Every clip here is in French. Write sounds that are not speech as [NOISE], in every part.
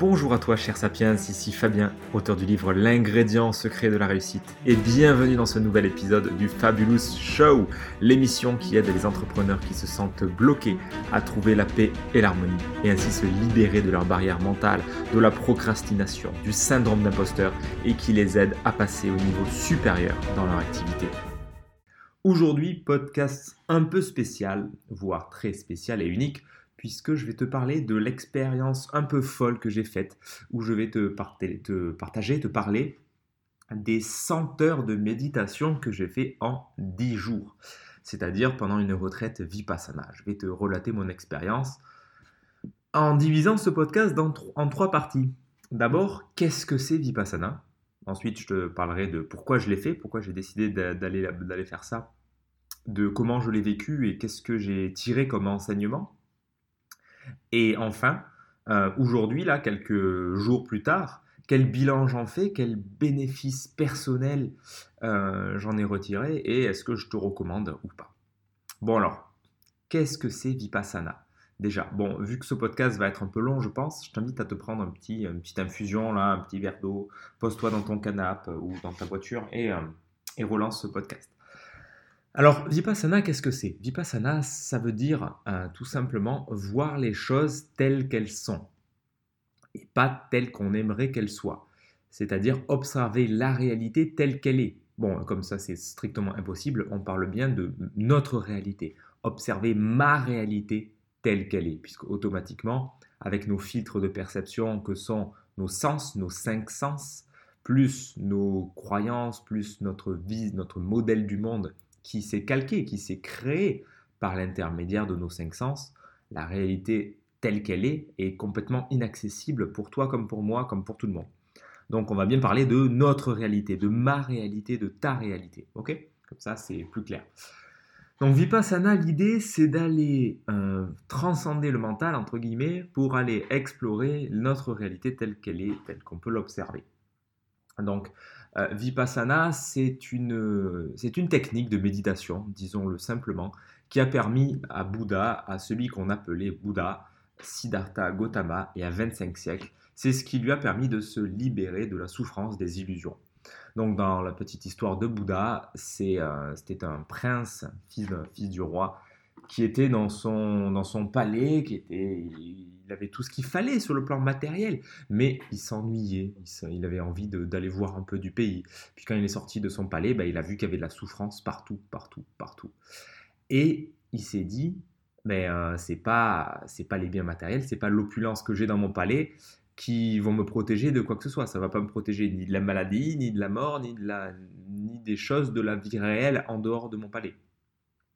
Bonjour à toi, cher Sapiens, ici Fabien, auteur du livre L'ingrédient secret de la réussite, et bienvenue dans ce nouvel épisode du Fabulous Show, l'émission qui aide les entrepreneurs qui se sentent bloqués à trouver la paix et l'harmonie, et ainsi se libérer de leurs barrières mentales, de la procrastination, du syndrome d'imposteur, et qui les aide à passer au niveau supérieur dans leur activité. Aujourd'hui, podcast un peu spécial, voire très spécial et unique, puisque je vais te parler de l'expérience un peu folle que j'ai faite, où je vais te, partager, te parler des 100 heures de méditation que j'ai fait en 10 jours, c'est-à-dire pendant une retraite vipassana. Je vais te relater mon expérience en divisant ce podcast en trois parties. D'abord, qu'est-ce que c'est vipassana? Ensuite, je te parlerai de pourquoi je l'ai fait, pourquoi j'ai décidé d'aller faire ça, de comment je l'ai vécu et qu'est-ce que j'ai tiré comme enseignement. Et enfin, euh, aujourd'hui, là, quelques jours plus tard, quel bilan j'en fais, quel bénéfice personnel euh, j'en ai retiré et est-ce que je te recommande ou pas? Bon alors, qu'est-ce que c'est Vipassana? Déjà, bon, vu que ce podcast va être un peu long, je pense, je t'invite à te prendre un petit, une petite infusion, là, un petit verre d'eau, pose-toi dans ton canapé ou dans ta voiture euh, et relance ce podcast. Alors, Vipassana, qu'est-ce que c'est? Vipassana, ça veut dire euh, tout simplement voir les choses telles qu'elles sont et pas telles qu'on aimerait qu'elles soient. C'est-à-dire observer la réalité telle qu'elle est. Bon, comme ça c'est strictement impossible, on parle bien de notre réalité. Observer ma réalité telle qu'elle est, puisque automatiquement, avec nos filtres de perception que sont nos sens, nos cinq sens, plus nos croyances, plus notre vie, notre modèle du monde qui s'est calqué, qui s'est créé par l'intermédiaire de nos cinq sens, la réalité telle qu'elle est est complètement inaccessible pour toi comme pour moi, comme pour tout le monde. Donc on va bien parler de notre réalité, de ma réalité, de ta réalité. Ok? Comme ça, c'est plus clair. Donc Vipassana, l'idée, c'est d'aller euh, transcender le mental, entre guillemets, pour aller explorer notre réalité telle qu'elle est, telle qu'on peut l'observer. Donc euh, Vipassana, c'est une, c'est une technique de méditation, disons-le simplement, qui a permis à Bouddha, à celui qu'on appelait Bouddha, Siddhartha Gautama, et à 25 siècles, c'est ce qui lui a permis de se libérer de la souffrance des illusions. Donc dans la petite histoire de Bouddha, euh, c'était un prince, fils, fils du roi, qui était dans son, dans son palais, qui était, il avait tout ce qu'il fallait sur le plan matériel, mais il s'ennuyait, il, avait envie d'aller voir un peu du pays. Puis quand il est sorti de son palais, bah, il a vu qu'il y avait de la souffrance partout, partout, partout. Et il s'est dit, mais euh, c'est pas c'est pas les biens matériels, c'est pas l'opulence que j'ai dans mon palais qui vont me protéger de quoi que ce soit. Ça va pas me protéger ni de la maladie, ni de la mort, ni de la ni des choses de la vie réelle en dehors de mon palais.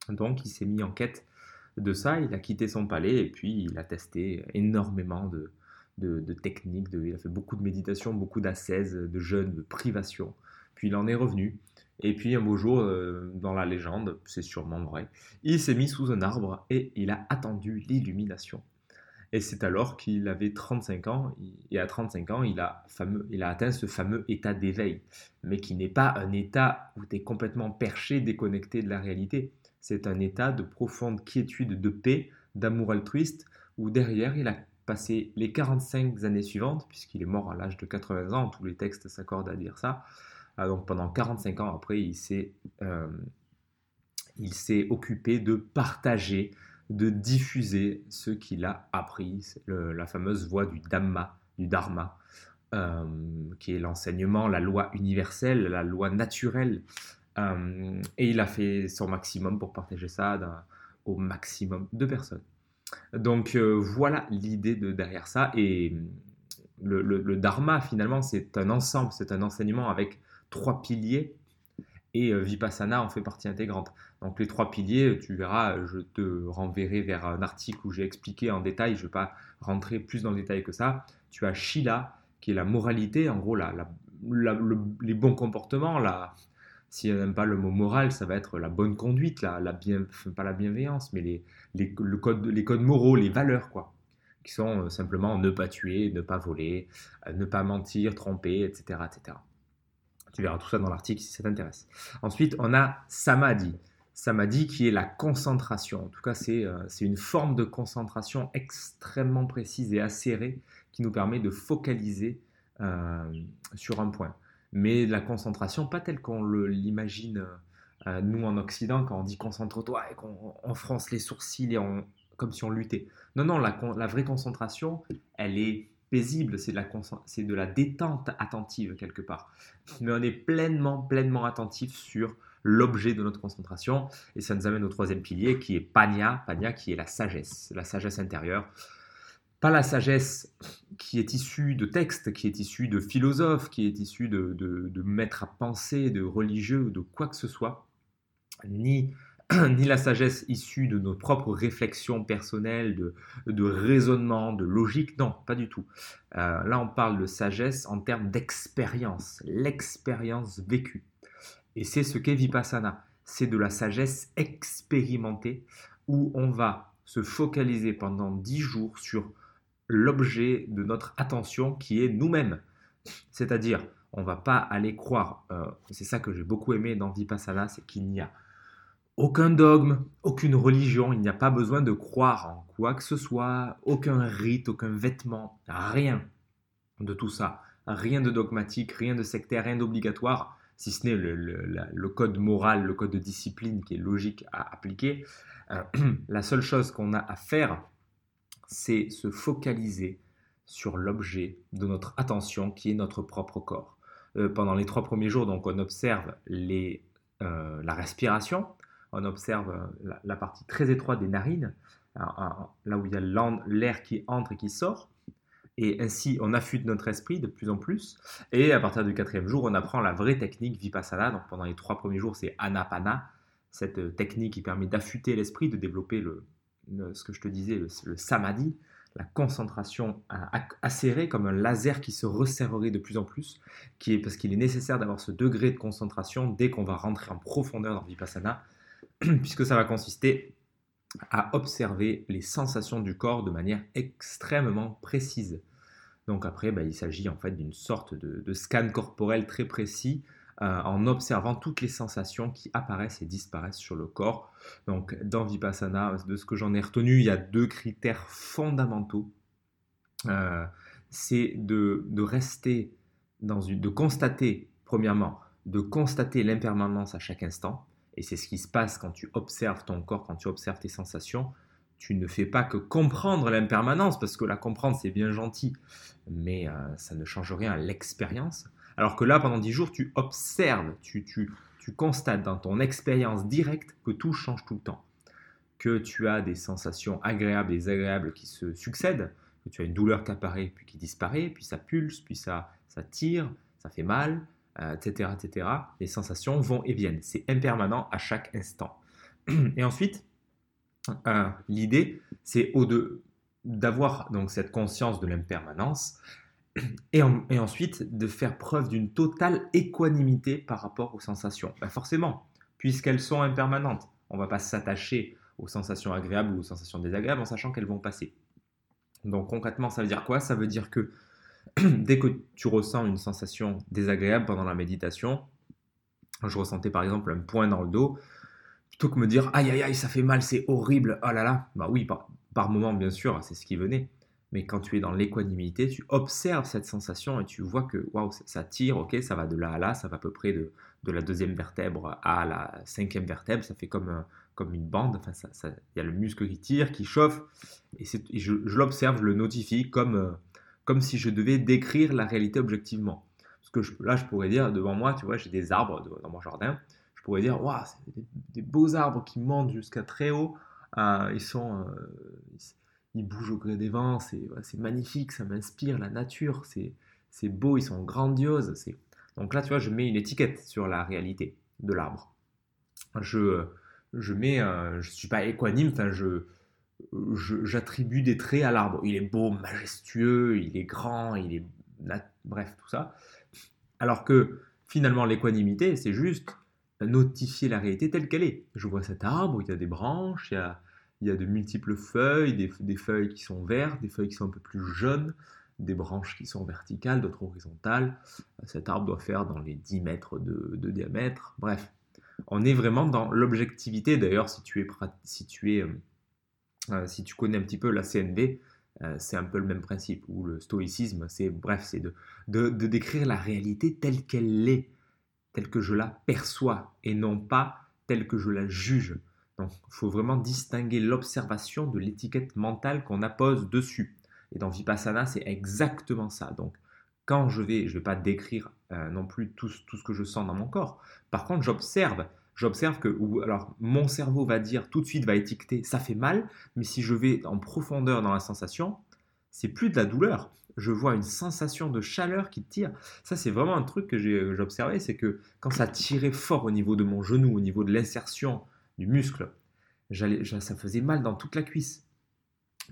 Donc il s'est mis en quête de ça, il a quitté son palais et puis il a testé énormément de, techniques, il a fait beaucoup de méditation, beaucoup d'ascèses, de jeûne, de privation. Puis il en est revenu. Et puis un beau jour, euh, dans la légende, c'est sûrement vrai, il s'est mis sous un arbre et il a attendu l'illumination. Et c'est alors qu'il avait 35 ans, et à 35 ans, il a, fameux, il a atteint ce fameux état d'éveil, mais qui n'est pas un état où tu es complètement perché, déconnecté de la réalité c'est un état de profonde quiétude, de paix, d'amour altruiste, où derrière il a passé les 45 années suivantes, puisqu'il est mort à l'âge de 80 ans, tous les textes s'accordent à dire ça. Ah, donc pendant 45 ans après, il s'est, euh, il s'est occupé de partager, de diffuser ce qu'il a appris, la fameuse voie du Dhamma, du Dharma, euh, qui est l'enseignement, la loi universelle, la loi naturelle euh, et il a fait son maximum pour partager ça au maximum de personnes. Donc euh, voilà l'idée de derrière ça. Et le, dharma, finalement, c'est un ensemble, c'est un enseignement avec trois piliers. Et euh, Vipassana en fait partie intégrante. Donc les trois piliers, tu verras, je te renverrai vers un article où j'ai expliqué en détail, je ne vais pas rentrer plus dans le détail que ça. Tu as Shila, qui est la moralité, en gros les bons comportements, la, si on n'aime pas le mot moral, ça va être la bonne conduite, pas la bienveillance, mais les, les, le code, les codes moraux, les valeurs, quoi, qui sont euh, simplement ne pas tuer, ne pas voler, euh, ne pas mentir, tromper, etc., etc. Tu verras tout ça dans l'article si ça t'intéresse. Ensuite, on a samadhi. Samadhi qui est la concentration. En tout cas, c'est euh, une forme de concentration extrêmement précise et acérée qui nous permet de focaliser sur un point. Mais la concentration, pas telle qu'on l'imagine nous en Occident, quand on dit concentre-toi et qu'on fronce les sourcils comme si on luttait. Non, non, la, vraie concentration, elle est paisible, c'est de, la, détente attentive quelque part. Mais on est pleinement, pleinement attentif sur l'objet de notre concentration. Et ça nous amène au troisième pilier qui est Panya, Panya qui est la sagesse, la sagesse intérieure. Pas la sagesse qui est issue de textes, qui est issue de philosophes, qui est issue de, de, maîtres à penser, de religieux de quoi que ce soit, ni [CLEARS THROAT] ni la sagesse issue de nos propres réflexions personnelles, de, de raisonnement, de logique, non, pas du tout. Euh, là, on parle de sagesse en termes d'expérience, l'expérience vécue. Et c'est ce qu'est Vipassana. C'est de la sagesse expérimentée où on va se focaliser pendant dix jours sur l'objet de notre attention qui est nous-mêmes. C'est-à-dire, on va pas aller croire, euh, c'est ça que j'ai beaucoup aimé dans Vipassana, c'est qu'il n'y a aucun dogme, aucune religion, il n'y a pas besoin de croire en quoi que ce soit, aucun rite, aucun vêtement, rien de tout ça. Rien de dogmatique, rien de sectaire, rien d'obligatoire, si ce n'est le, code moral, le code de discipline qui est logique à appliquer. Euh, [CLEARS THROAT] la seule chose qu'on a à faire, c'est se focaliser sur l'objet de notre attention qui est notre propre corps. Euh, pendant les trois premiers jours, donc, on observe les, euh, la respiration, on observe euh, la, partie très étroite des narines, là où il y a l'air qui entre et qui sort. Et ainsi, on affûte notre esprit de plus en plus. Et à partir du quatrième jour, on apprend la vraie technique Vipassana. Donc pendant les trois premiers jours, c'est Anapana, cette technique qui permet d'affûter l'esprit, de développer le, ce que je te disais, le, samadhi, la concentration acérée comme un laser qui se resserrerait de plus en plus, parce qu'il est nécessaire d'avoir ce degré de concentration dès qu'on va rentrer en profondeur dans Vipassana [CLEARS THROAT] puisque ça va consister à observer les sensations du corps de manière extrêmement précise. Donc après, bah, il s'agit en fait d'une sorte de, scan corporel très précis euh, en observant toutes les sensations qui apparaissent et disparaissent sur le corps. Donc dans Vipassana, de ce que j'en ai retenu, il y a deux critères fondamentaux. Euh, c'est de, rester dans une, de constater, premièrement, de constater l'impermanence à chaque instant. Et c'est ce qui se passe quand tu observes ton corps, quand tu observes tes sensations. Tu ne fais pas que comprendre l'impermanence, parce que la comprendre, c'est bien gentil, mais euh, ça ne change rien à l'expérience. Alors que là, pendant 10 jours, tu observes, tu, constates dans ton expérience directe que tout change tout le temps. Que tu as des sensations agréables et désagréables qui se succèdent, que tu as une douleur qui apparaît puis qui disparaît, puis ça pulse, puis ça, ça tire, ça fait mal, etc., euh, etc. Les sensations vont et viennent. C'est impermanent à chaque instant. [CLEARS THROAT] Et ensuite, euh, l'idée, c'est d'avoir donc cette conscience de l'impermanence et, ensuite de faire preuve d'une totale équanimité par rapport aux sensations. Ben, forcément, puisqu'elles sont impermanentes, on ne va pas s'attacher aux sensations agréables ou aux sensations désagréables en sachant qu'elles vont passer. Donc concrètement, ça veut dire quoi? Ça veut dire que [CLEARS THROAT] dès que tu ressens une sensation désagréable pendant la méditation, je ressentais par exemple un point dans le dos, plutôt que me dire aïe aïe aïe ça fait mal, c'est horrible, oh là là, bah oui, par moment bien sûr, c'est ce qui venait. Mais quand tu es dans l'équanimité, tu observes cette sensation et tu vois que waouh, ça tire, ok, ça va de là à là, ça va à peu près de, la deuxième vertèbre à la cinquième vertèbre, ça fait comme, comme une bande, enfin, il y a le muscle qui tire, qui chauffe, et, je, l'observe, je le notifie comme, euh, comme si je devais décrire la réalité objectivement. Parce que là, je pourrais dire, devant moi, tu vois, j'ai des arbres dans mon jardin. Je pourrais dire, waouh, c'est des, beaux arbres qui montent jusqu'à très haut. Euh, ils sont, euh, bougent au gré des vents. C'est magnifique, ça m'inspire la nature. C'est beau, ils sont grandioses. Donc là, tu vois, je mets une étiquette sur la réalité de l'arbre. Je, je mets, euh, je suis pas équanime. Enfin, je j'attribue des traits à l'arbre. Il est beau, majestueux, il est grand, il est... Bref, tout ça. Alors que finalement, l'équanimité, c'est juste notifier la réalité telle qu'elle est. Je vois cet arbre, il y a des branches, il y a, il y a de multiples feuilles, des, feuilles qui sont vertes, des feuilles qui sont un peu plus jaunes, des branches qui sont verticales, d'autres horizontales. Cet arbre doit faire dans les 10 mètres de, diamètre. Bref, on est vraiment dans l'objectivité. D'ailleurs, si tu es, si tu es euh, euh, si tu connais un petit peu la CNV, euh, c'est un peu le même principe. Ou le stoïcisme, c'est bref, c'est de, de, décrire la réalité telle qu'elle est, telle que je la perçois, et non pas telle que je la juge. Donc, il faut vraiment distinguer l'observation de l'étiquette mentale qu'on appose dessus. Et dans Vipassana, c'est exactement ça. Donc, quand je vais, je ne vais pas décrire euh, non plus tout, tout, ce que je sens dans mon corps. Par contre, j'observe. J'observe que, alors, mon cerveau va dire tout de suite, va étiqueter, ça fait mal, mais si je vais en profondeur dans la sensation, c'est plus de la douleur. Je vois une sensation de chaleur qui tire. Ça, c'est vraiment un truc que j'ai observé, c'est que quand ça tirait fort au niveau de mon genou, au niveau de l'insertion du muscle, ça faisait mal dans toute la cuisse.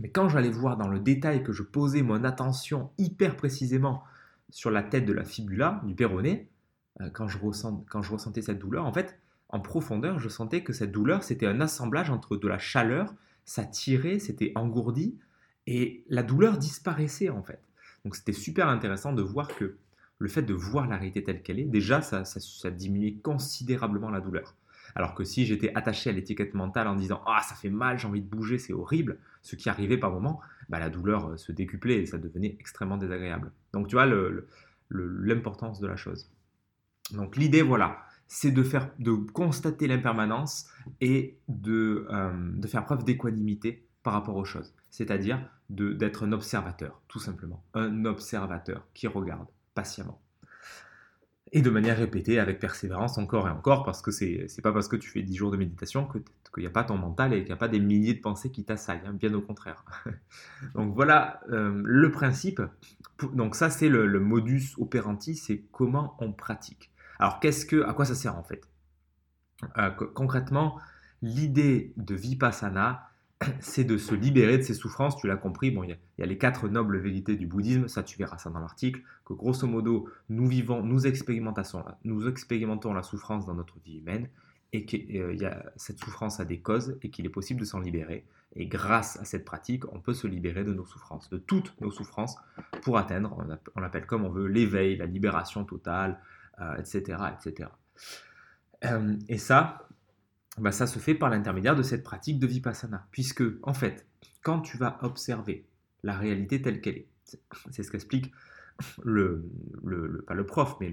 Mais quand j'allais voir dans le détail que je posais mon attention hyper précisément sur la tête de la fibula, du péroné, euh, quand je, ressentais cette douleur, en fait, en profondeur, je sentais que cette douleur, c'était un assemblage entre de la chaleur, ça tirait, c'était engourdi, et la douleur disparaissait en fait. Donc c'était super intéressant de voir que le fait de voir la réalité telle qu'elle est, déjà, ça, ça diminuait considérablement la douleur. Alors que si j'étais attaché à l'étiquette mentale en disant Ah, ça fait mal, j'ai envie de bouger, c'est horrible, ce qui arrivait par moment, bah, la douleur euh, se décuplait et ça devenait extrêmement désagréable. Donc tu vois l'importance de la chose. Donc l'idée, voilà, c'est de, de constater l'impermanence et de, euh, de faire preuve d'équanimité par rapport aux choses. C'est-à-dire d'être un observateur, tout simplement. Un observateur qui regarde patiemment et de manière répétée, avec persévérance, encore et encore, parce que c'est pas parce que tu fais 10 jours de méditation qu'il n'y a pas ton mental et qu'il n'y a pas des milliers de pensées qui t'assaillent, hein, bien au contraire. [LAUGHS] donc voilà euh, le principe. Donc ça, c'est le, modus operandi, c'est comment on pratique. Alors qu'est-ce que, à quoi ça sert en fait? Euh, Concrètement, l'idée de vipassana, [COUGHS] c'est de se libérer de ses souffrances. Tu l'as compris, bon, il y, a les quatre nobles vérités du bouddhisme, ça tu verras ça dans l'article, que grosso modo, nous vivons, nous expérimentons, la souffrance dans notre vie humaine et que euh, cette souffrance a des causes et qu'il est possible de s'en libérer. Et grâce à cette pratique, on peut se libérer de nos souffrances, de toutes nos souffrances, pour atteindre, on, l'appelle comme on veut, l'éveil, la libération totale, etc. Euh, etc. Euh, et ça, bah, ça se fait par l'intermédiaire de cette pratique de vipassana. Puisque, en fait, quand tu vas observer la réalité telle qu'elle est, c'est [LAUGHS] ce qu'explique le, le, pas le prof, mais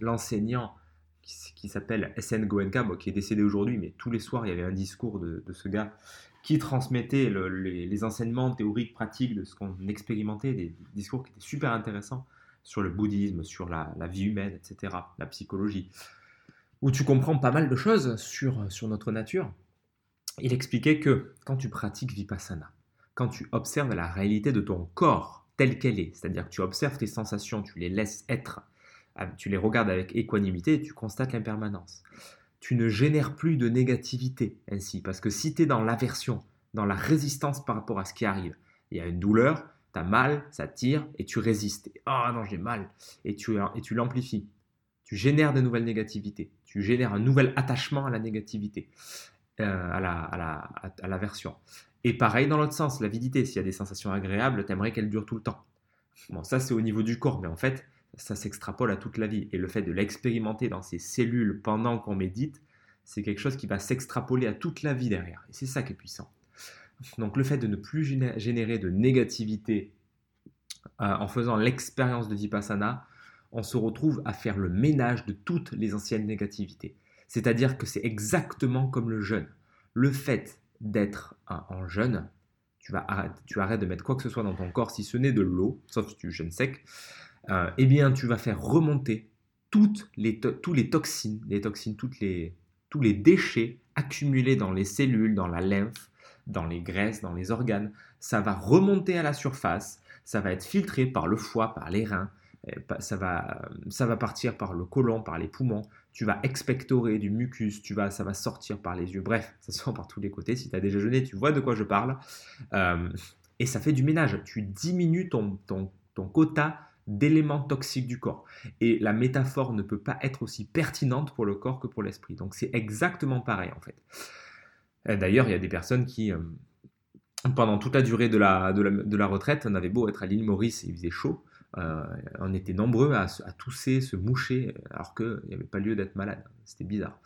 l'enseignant qui, s'appelle SN Goenka, qui est décédé aujourd'hui, mais tous les soirs il y avait un discours de, ce gars qui transmettait les, enseignements théoriques, pratiques de ce qu'on expérimentait, des discours qui étaient super intéressants sur le bouddhisme, sur la, la vie humaine, etc., la psychologie où tu comprends pas mal de choses sur, sur notre nature. Il expliquait que quand tu pratiques vipassana, quand tu observes la réalité de ton corps telle qu'elle est, c'est-à-dire que tu observes tes sensations, tu les laisses être, ah, tu les regardes avec équanimité, tu constates l'impermanence. Tu ne génères plus de négativité ainsi, parce que si tu es dans l'aversion, dans la résistance par rapport à ce qui arrive, il y a une douleur, tu as mal, ça tire, et tu résistes. Ah non, j'ai mal, et tu, et tu l'amplifies tu génères de nouvelles négativités, tu génères un nouvel attachement à la négativité, euh, à, la, à, l'aversion. Et pareil dans l'autre sens, l'avidité, s'il y a des sensations agréables, tu aimerais qu'elles durent tout le temps. Bon, ça c'est au niveau du corps, mais en fait, ça s'extrapole à toute la vie. Et le fait de l'expérimenter dans ces cellules pendant qu'on médite, c'est quelque chose qui va s'extrapoler à toute la vie derrière. Et c'est ça qui est puissant. Donc le fait de ne plus générer de négativité euh, en faisant l'expérience de Vipassana, on se retrouve à faire le ménage de toutes les anciennes négativités. C'est-à-dire que c'est exactement comme le jeûne. Le fait d'être en jeûne, tu, vas tu arrêtes de mettre quoi que ce soit dans ton corps, si ce n'est de l'eau, sauf si tu jeûnes sec, euh, eh bien tu vas faire remonter toutes les, les toxines, les toxines, toutes les, tous les déchets accumulés dans les cellules, dans la lymphe, dans les graisses, dans les organes. Ça va remonter à la surface, ça va être filtré par le foie, par les reins, ça va, ça va partir par le côlon, par les poumons, tu vas expectorer du mucus, tu vas, ça va sortir par les yeux, bref, ça sort par tous les côtés. Si tu as déjà jeûné, tu vois de quoi je parle. Euh, et ça fait du ménage, tu diminues ton, ton, ton quota d'éléments toxiques du corps. Et la métaphore ne peut pas être aussi pertinente pour le corps que pour l'esprit. Donc c'est exactement pareil en fait. D'ailleurs, il y a des personnes qui, euh, pendant toute la durée de la, de la, de la retraite, on avait beau être à l'île Maurice et il faisait chaud, euh, on était nombreux à, tousser, se moucher, alors qu'il n'y avait pas lieu d'être malade. C'était bizarre.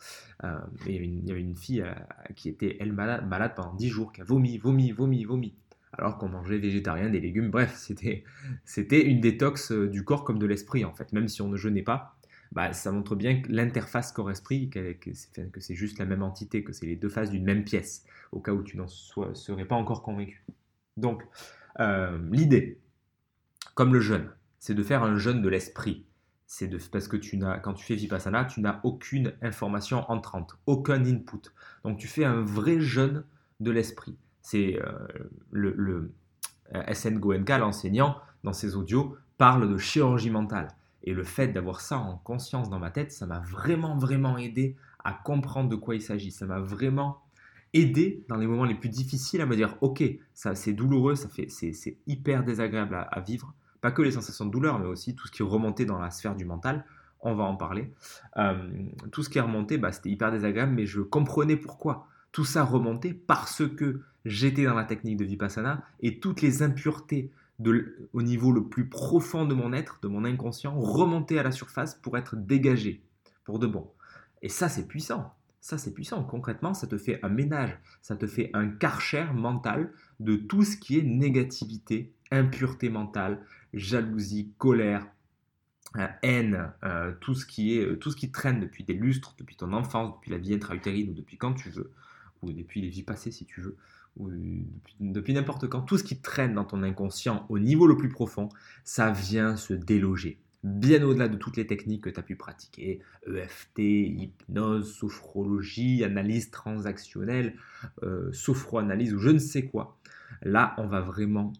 Euh, il, y avait une, fille euh, qui était, elle, malade, pendant 10 jours, qui a vomi, vomi, vomi, vomi. alors qu'on mangeait végétarien, des légumes. Bref, c'était, une détox du corps comme de l'esprit en fait. Même si on ne jeûnait pas, bah, ça montre bien l'interface corps-esprit, que, c'est juste la même entité, que c'est les deux faces d'une même pièce, au cas où tu n'en serais pas encore convaincu. Donc, l'idée, comme le jeûne, c'est de faire un jeûne de l'esprit. C'est de, parce que tu n'as, quand tu fais Vipassana, tu n'as aucune information entrante, aucun input. Donc tu fais un vrai jeûne de l'esprit. C'est euh, le, le euh, SN Goenka, l'enseignant, dans ses audios, parle de chirurgie mentale. Et le fait d'avoir ça en conscience dans ma tête, ça m'a vraiment, vraiment aidé à comprendre de quoi il s'agit. Ça m'a vraiment aidé dans les moments les plus difficiles à me dire, ok, ça c'est douloureux, ça fait, c'est, hyper désagréable à, vivre. Pas que les sensations de douleur, mais aussi tout ce qui est remonté dans la sphère du mental. On va en parler. Euh, tout ce qui est remonté, bah, c'était hyper désagréable, mais je comprenais pourquoi. Tout ça remontait parce que j'étais dans la technique de Vipassana et toutes les impuretés au niveau le plus profond de mon être, de mon inconscient, remontaient à la surface pour être dégagées, pour de bon. Et ça, c'est puissant. Ça, c'est puissant. Concrètement, ça te fait un ménage, ça te fait un karcher mental de tout ce qui est négativité, impureté mentale, jalousie, colère, euh, haine, euh, tout, ce qui est, euh, tout ce qui traîne depuis des lustres, depuis ton enfance, depuis la vie intra-utérine ou depuis quand tu veux, ou depuis les vies passées si tu veux, ou depuis n'importe quand, tout ce qui traîne dans ton inconscient au niveau le plus profond, ça vient se déloger bien au-delà de toutes les techniques que tu as pu pratiquer, EFT, hypnose, sophrologie, analyse transactionnelle, sophroanalyse ou je ne sais quoi. Là, on va vraiment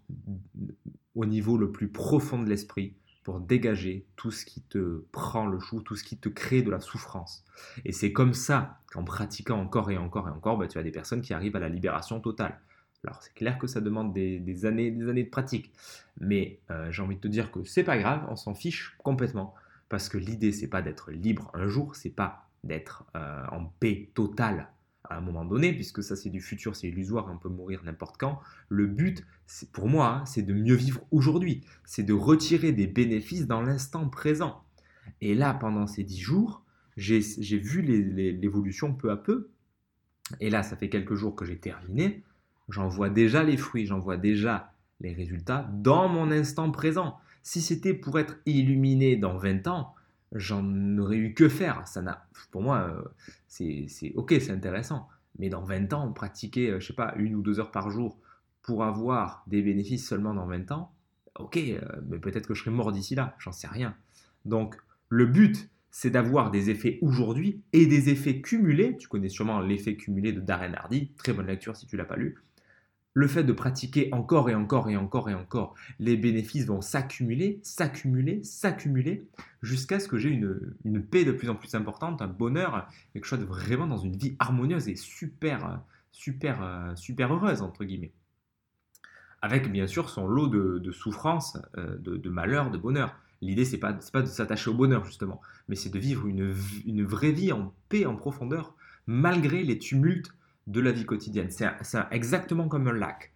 au niveau le plus profond de l'esprit pour dégager tout ce qui te prend le chou, tout ce qui te crée de la souffrance. Et c'est comme ça qu'en pratiquant encore et encore et encore, bah, tu as des personnes qui arrivent à la libération totale. Alors c'est clair que ça demande des, années, des années de pratique, mais euh, j'ai envie de te dire que c'est pas grave, on s'en fiche complètement, parce que l'idée c'est pas d'être libre un jour, c'est pas d'être euh, en paix totale à un moment donné, puisque ça c'est du futur, c'est illusoire, on peut mourir n'importe quand. Le but, pour moi, hein, c'est de mieux vivre aujourd'hui, c'est de retirer des bénéfices dans l'instant présent. Et là, pendant ces dix jours, j'ai vu l'évolution peu à peu. Et là, ça fait quelques jours que j'ai terminé j'en vois déjà les fruits, j'en vois déjà les résultats dans mon instant présent. Si c'était pour être illuminé dans 20 ans, j'en aurais eu que faire. Ça n'a, pour moi, euh, c'est ok, c'est intéressant. Mais dans 20 ans, pratiquer, euh, je sais pas, une ou deux heures par jour pour avoir des bénéfices seulement dans 20 ans, ok, euh, mais peut-être que je serai mort d'ici là, j'en sais rien. Donc, le but, c'est d'avoir des effets aujourd'hui et des effets cumulés. Tu connais sûrement l'effet cumulé de Darren Hardy, très bonne lecture si tu l'as pas lu le fait de pratiquer encore et encore et encore et encore, les bénéfices vont s'accumuler, s'accumuler, s'accumuler, jusqu'à ce que j'ai une, paix de plus en plus importante, un bonheur, quelque chose de vraiment dans une vie harmonieuse et super, super, super heureuse, entre guillemets. Avec bien sûr son lot de, souffrances, euh, de, malheur, de bonheur. L'idée, c'est pas, pas de s'attacher au bonheur, justement, mais c'est de vivre une, une vraie vie en paix, en profondeur, malgré les tumultes de la vie quotidienne. C'est exactement comme un lac.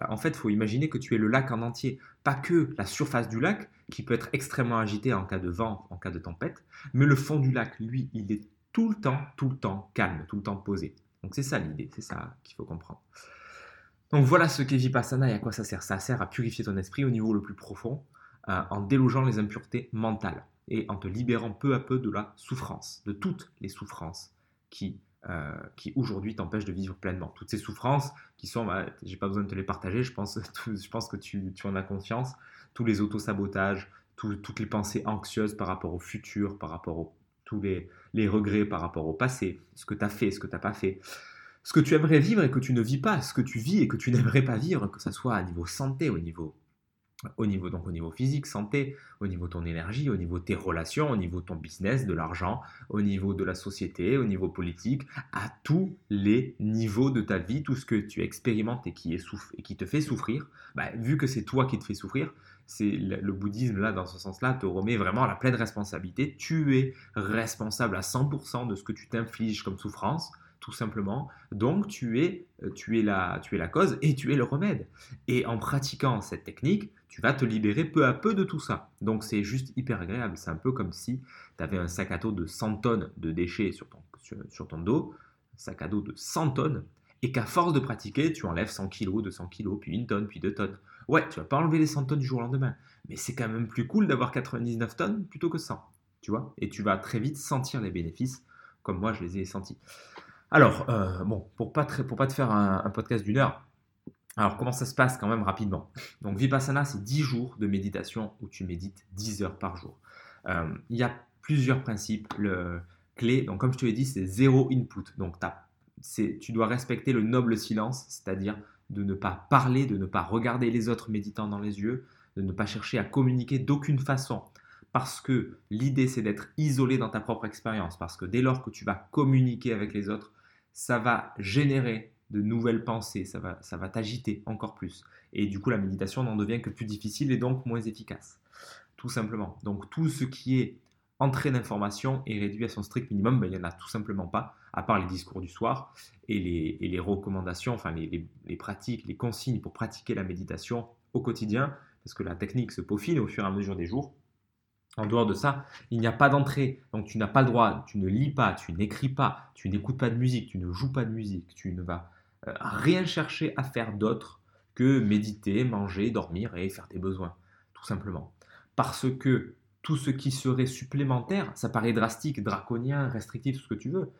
Euh, en fait, il faut imaginer que tu es le lac en entier, pas que la surface du lac, qui peut être extrêmement agitée en cas de vent, en cas de tempête, mais le fond du lac, lui, il est tout le temps, tout le temps calme, tout le temps posé. Donc c'est ça l'idée, c'est ça qu'il faut comprendre. Donc voilà ce qu'est Vipassana et à quoi ça sert. Ça sert à purifier ton esprit au niveau le plus profond, euh, en délogeant les impuretés mentales et en te libérant peu à peu de la souffrance, de toutes les souffrances qui euh, qui aujourd'hui t'empêchent de vivre pleinement. Toutes ces souffrances qui sont, bah, j'ai pas besoin de te les partager, je pense, [LAUGHS] je pense que tu, en as conscience, tous les autosabotages, toutes les pensées anxieuses par rapport au futur, par rapport à tous les, les, regrets par rapport au passé, ce que tu as fait, ce que tu n'as pas fait, ce que tu aimerais vivre et que tu ne vis pas, ce que tu vis et que tu [LAUGHS] n'aimerais pas vivre, que ce soit à niveau santé, au niveau au niveau, donc au niveau physique, santé, au niveau de ton énergie, au niveau de tes relations, au niveau de ton business, de l'argent, au niveau de la société, au niveau politique, à tous les niveaux de ta vie, tout ce que tu expérimentes et qui, et qui te fait souffrir, bah, vu que c'est toi qui te fais souffrir, c'est le bouddhisme là dans ce sens-là te remet vraiment à la pleine responsabilité. Tu es responsable à 100% de ce que tu t'infliges comme souffrance tout simplement. Donc tu es, euh, tu, es la, tu es la cause et tu es le remède. Et en pratiquant cette technique, tu vas te libérer peu à peu de tout ça. Donc c'est juste hyper agréable. C'est un peu comme si tu avais un sac à dos de 100 tonnes de déchets sur ton, sur, ton dos, un sac à dos de 100 tonnes, et qu'à force de pratiquer, tu enlèves 100 kg, 200 kg, puis une tonne, puis deux tonnes. Ouais, tu vas pas enlever les 100 tonnes du jour au lendemain, mais c'est quand même plus cool d'avoir 99 tonnes plutôt que 100, tu vois, et tu vas très vite sentir les bénéfices, comme moi je les ai sentis. Alors, euh, bon, pour pas, pas te faire un, podcast d'une heure, alors comment ça se passe quand même rapidement? Donc Vipassana, c'est 10 jours de méditation où tu médites 10 heures par jour. Euh, il y a plusieurs principes le, clés, donc comme je te l'ai dit, c'est zéro input, donc tu dois respecter le noble silence, c'est-à-dire de ne pas parler, de ne pas regarder les autres méditants dans les yeux, de ne pas chercher à communiquer d'aucune façon. Parce que l'idée, c'est d'être isolé dans ta propre expérience. Parce que dès lors que tu vas communiquer avec les autres, ça va générer de nouvelles pensées, ça va, ça va t'agiter encore plus. Et du coup, la méditation n'en devient que plus difficile et donc moins efficace. Tout simplement. Donc tout ce qui est entrée d'information est réduit à son strict minimum, ben, il n'y en a tout simplement pas, à part les discours du soir et les, recommandations, enfin les, pratiques, les consignes pour pratiquer la méditation au quotidien, parce que la technique se peaufine au fur et à mesure des jours. En dehors de ça, il n'y a pas d'entrée, donc tu n'as pas le droit, tu ne lis pas, tu n'écris pas, tu n'écoutes pas de musique, tu ne joues pas de musique, tu ne vas euh, rien chercher à faire d'autre que méditer, manger, dormir et faire tes besoins, tout simplement. Parce que tout ce qui serait supplémentaire, ça paraît drastique, draconien, restrictif, ce que tu veux,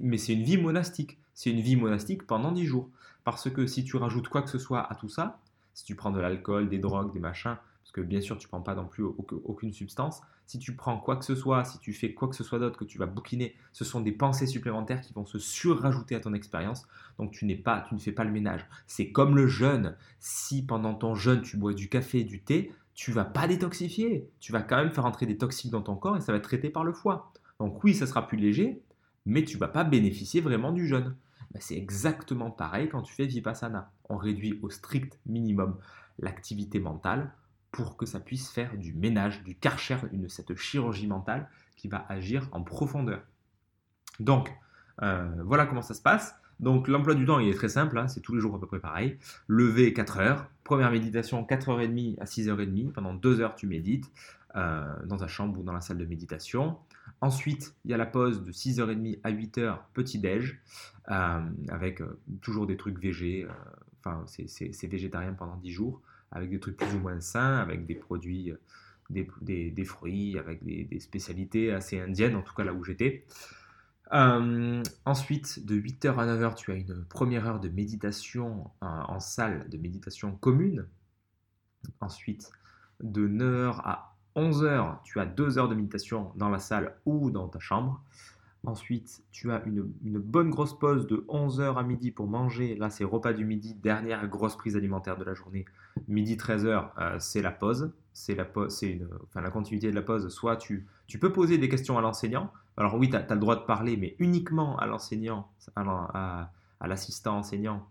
mais c'est une vie monastique. C'est une vie monastique pendant 10 jours. Parce que si tu rajoutes quoi que ce soit à tout ça, si tu prends de l'alcool, des drogues, des machins, parce que bien sûr tu ne prends pas non plus aucune substance, si tu prends quoi que ce soit, si tu fais quoi que ce soit d'autre que tu vas bouquiner, ce sont des pensées supplémentaires qui vont se surrajouter à ton expérience. Donc tu pas, tu ne fais pas le ménage. C'est comme le jeûne. Si pendant ton jeûne tu bois du café et du thé, tu vas pas détoxifier. Tu vas quand même faire entrer des toxiques dans ton corps et ça va être traité par le foie. Donc oui, ça sera plus léger, mais tu vas pas bénéficier vraiment du jeûne. Ben, c'est exactement pareil quand tu fais Vipassana. On réduit au strict minimum l'activité mentale pour que ça puisse faire du ménage, du karcher, une, cette chirurgie mentale qui va agir en profondeur. Donc, euh, voilà comment ça se passe. Donc l'emploi du temps, il est très simple, hein, c'est tous les jours à peu près pareil. Lever 4 heures, première méditation 4h30 à 6h30, pendant 2 heures tu médites euh, dans ta chambre ou dans la salle de méditation. Ensuite, il y a la pause de 6h30 à 8h, petit-déj, euh, avec toujours des trucs végés, enfin c'est végétarien pendant 10 jours, avec des trucs plus ou moins sains, avec des produits, des, fruits, avec des spécialités assez indiennes, en tout cas là où j'étais. Euh, ensuite, de 8h à 9h, tu as une première heure de méditation en, salle de méditation commune. Ensuite, de 9h à 11h, tu as 2 heures de méditation dans la salle ou dans ta chambre. Ensuite, tu as une, bonne grosse pause de 11h à midi pour manger. Là, c'est repas du midi, dernière grosse prise alimentaire de la journée. Midi 13h, euh, c'est la pause. C'est la, enfin, la continuité de la pause. Soit tu, tu peux poser des questions à l'enseignant. Alors oui, tu as, le droit de parler, mais uniquement à l'enseignant, à, l'assistant enseignant.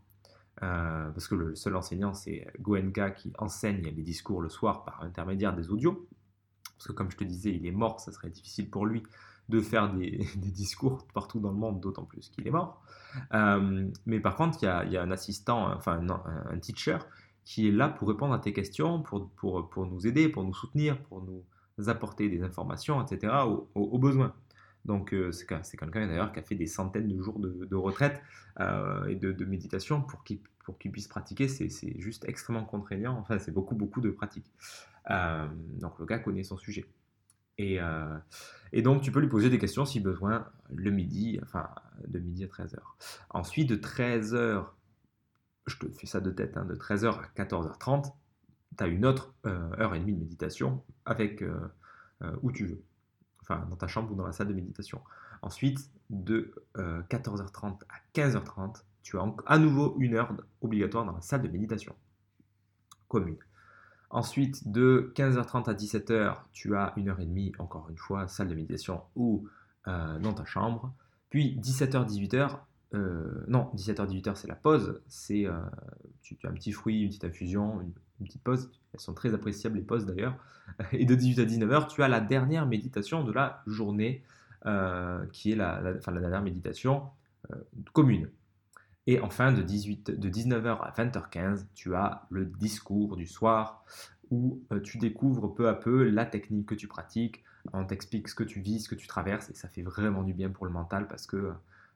Euh, parce que le seul enseignant, c'est Goenka qui enseigne les discours le soir par intermédiaire des audios. Parce que comme je te disais, il est mort, ça serait difficile pour lui de faire [LAUGHS] des, discours partout dans le monde, d'autant plus qu'il est mort. Euh, mais par contre, il y, a, un assistant, enfin un, teacher, qui est là pour répondre à tes questions, pour, pour, pour nous aider, pour nous soutenir, pour nous apporter des informations, etc., aux, besoins. Donc euh, c'est quelqu'un d'ailleurs qui a fait des centaines de jours de, retraite euh, et de, méditation pour qu'il puisse pratiquer. C'est juste extrêmement contraignant. Enfin, c'est beaucoup, beaucoup de pratique. donc le gars connaît son sujet. Et, et donc, tu peux lui poser des questions si besoin le midi, enfin de midi à 13h. Ensuite, de 13h, je te fais ça de tête, hein, de 13h à 14h30, tu as une autre euh, heure et demie de méditation avec euh, euh, où tu veux. Enfin, dans ta chambre ou dans la salle de méditation. Ensuite, de 14h30 à 15h30, tu as à nouveau une heure obligatoire dans la salle de méditation commune. Ensuite, de 15h30 à 17h, tu as une heure et demie, encore une fois, salle de méditation ou euh, dans ta chambre. Puis 17h, 18h, euh, non, 17h, 18h, c'est la pause. C'est, euh, tu, as un petit fruit, une petite infusion, une, petite pause. Elles sont très appréciables, les pauses d'ailleurs. [LAUGHS] Et de 18 à 19h, tu as la dernière méditation de la journée, qui est la dernière méditation commune. Et enfin, de, 18, de 19h à 20h15, tu as le discours du soir où euh, tu découvres peu à peu la technique que tu pratiques, on t'explique ce que tu vis, ce que tu traverses, et ça fait vraiment du bien pour le mental parce que euh,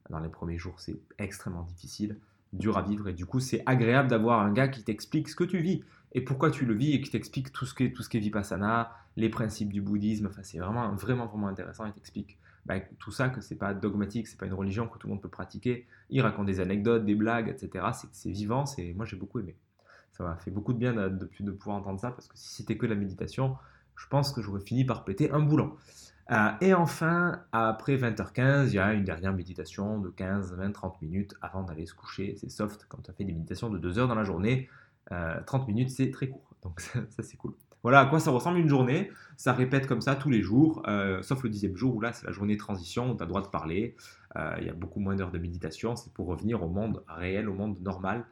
dans les premiers jours, c'est extrêmement difficile. dur à vivre. Et du coup, c'est agréable d'avoir un gars qui t'explique ce que tu vis et pourquoi tu le vis et qui t'explique tout ce qu'est vipassana, les principes du bouddhisme. Enfin, c'est vraiment vraiment vraiment intéressant. Il t'explique bah, tout ça que c'est pas dogmatique, c'est pas une religion que tout le monde peut pratiquer. Il raconte des anecdotes, des blagues, etc. C'est vivant. C'est moi j'ai beaucoup aimé. Ça m'a fait beaucoup de bien de, de, pouvoir entendre ça parce que si c'était que la méditation, je pense que j'aurais fini par péter un boulon. Euh, et enfin, après 20h15, il y a une dernière méditation de 15, 20, 30 minutes avant d'aller se coucher. C'est soft quand tu as fait des méditations de 2 heures dans la journée. 30 euh, minutes, c'est très court. Donc [LAUGHS] ça, c'est cool. Voilà à quoi ça ressemble une journée. Ça répète comme ça tous les jours, euh, sauf le dixième jour où là, c'est la journée de transition, tu as le droit de parler. il y a beaucoup moins d'heures de méditation. C'est pour revenir au monde réel, au monde normal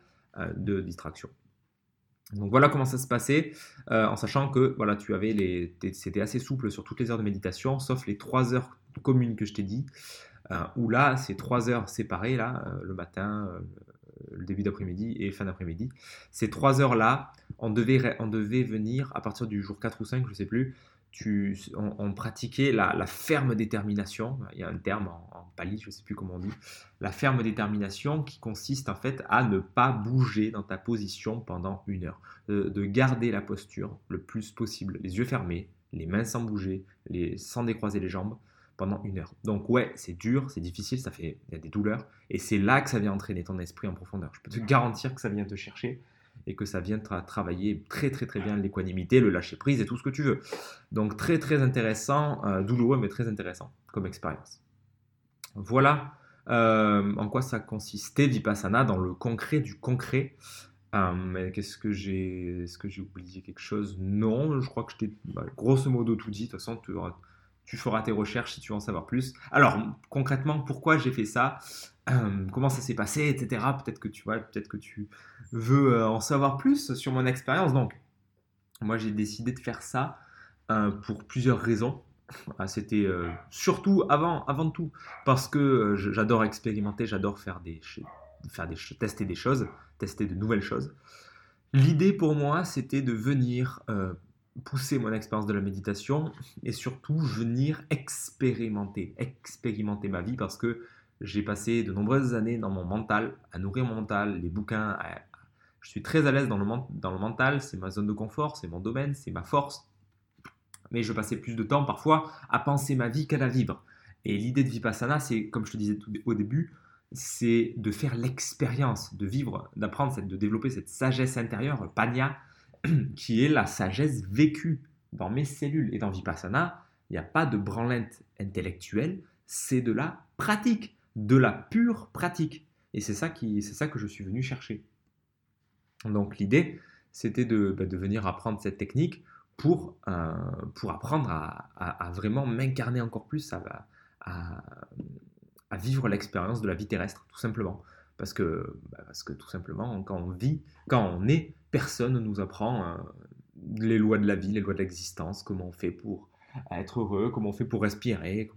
de distraction. Donc voilà comment ça se passait, euh, en sachant que voilà, tu avais les, c'était assez souple sur toutes les heures de méditation, sauf les trois heures communes que je t'ai dit, euh, où là c'est trois heures séparées là, euh, le matin, le début d'après-midi et fin d'après-midi. Ces trois heures là, on devait, on devait venir à partir du jour 4 ou 5, je ne sais plus, on, pratiquait la, ferme détermination, il y a un terme en, pali, je ne sais plus comment on dit, la ferme détermination qui consiste en fait à ne pas bouger dans ta position pendant une heure, de, garder la posture le plus possible, les yeux fermés, les mains sans bouger, les, sans décroiser les jambes pendant une heure. Donc ouais, c'est dur, c'est difficile, ça fait, il y a des douleurs, et c'est là que ça vient entraîner ton esprit en profondeur. Je peux te garantir que ça vient te chercher et que ça vient travailler très très très bien l'équanimité, le lâcher prise et tout ce que tu veux. Donc très très intéressant, euh, douloureux mais très intéressant comme expérience. Voilà euh, en quoi ça consistait Vipassana dans le concret du concret. Euh, mais qu'est-ce que j'ai, est-ce que j'ai oublié quelque chose? Non, je crois que je t'ai bah, grosso modo tout dit. De toute façon, tu tu feras tes recherches si tu veux en savoir plus. Alors, concrètement, pourquoi j'ai fait ça? Euh, Comment ça s'est passé, etc. Peut-être que tu vois, peut-être que tu veux euh, en savoir plus sur mon expérience. Donc, moi, j'ai décidé de faire ça euh, pour plusieurs raisons. Ah, c'était surtout avant, avant tout parce que j'adore expérimenter, j'adore faire des, faire tester des choses, tester de nouvelles choses. L'idée pour moi, c'était de venir pousser mon expérience de la méditation et surtout venir expérimenter, expérimenter ma vie parce que j'ai passé de nombreuses années dans mon mental, à nourrir mon mental, les bouquins. je suis très à l'aise dans le, dans le mental, c'est ma zone de confort, c'est mon domaine, c'est ma force. Mais je passais plus de temps parfois à penser ma vie qu'à la vivre. Et l'idée de Vipassana, c'est, comme je te disais au début, c'est de faire l'expérience, de vivre, d'apprendre, de développer cette sagesse intérieure, panya, [CLEARS THROAT] qui est la sagesse vécue dans mes cellules. Et dans Vipassana, il n'y a pas de branlette intellectuelle, c'est de la pratique, de la pure pratique. Et c'est ça, ça que je suis venu chercher. Donc l'idée, c'était de, bah, venir apprendre cette technique pour, euh, pour apprendre à, vraiment m'incarner encore plus, à, à vivre l'expérience de la vie terrestre, tout simplement. Parce que, bah, parce que tout simplement, quand on vit, quand on est, personne ne nous apprend euh, les lois de la vie, les lois de l'existence, comment on fait pour être heureux, comment on fait pour respirer,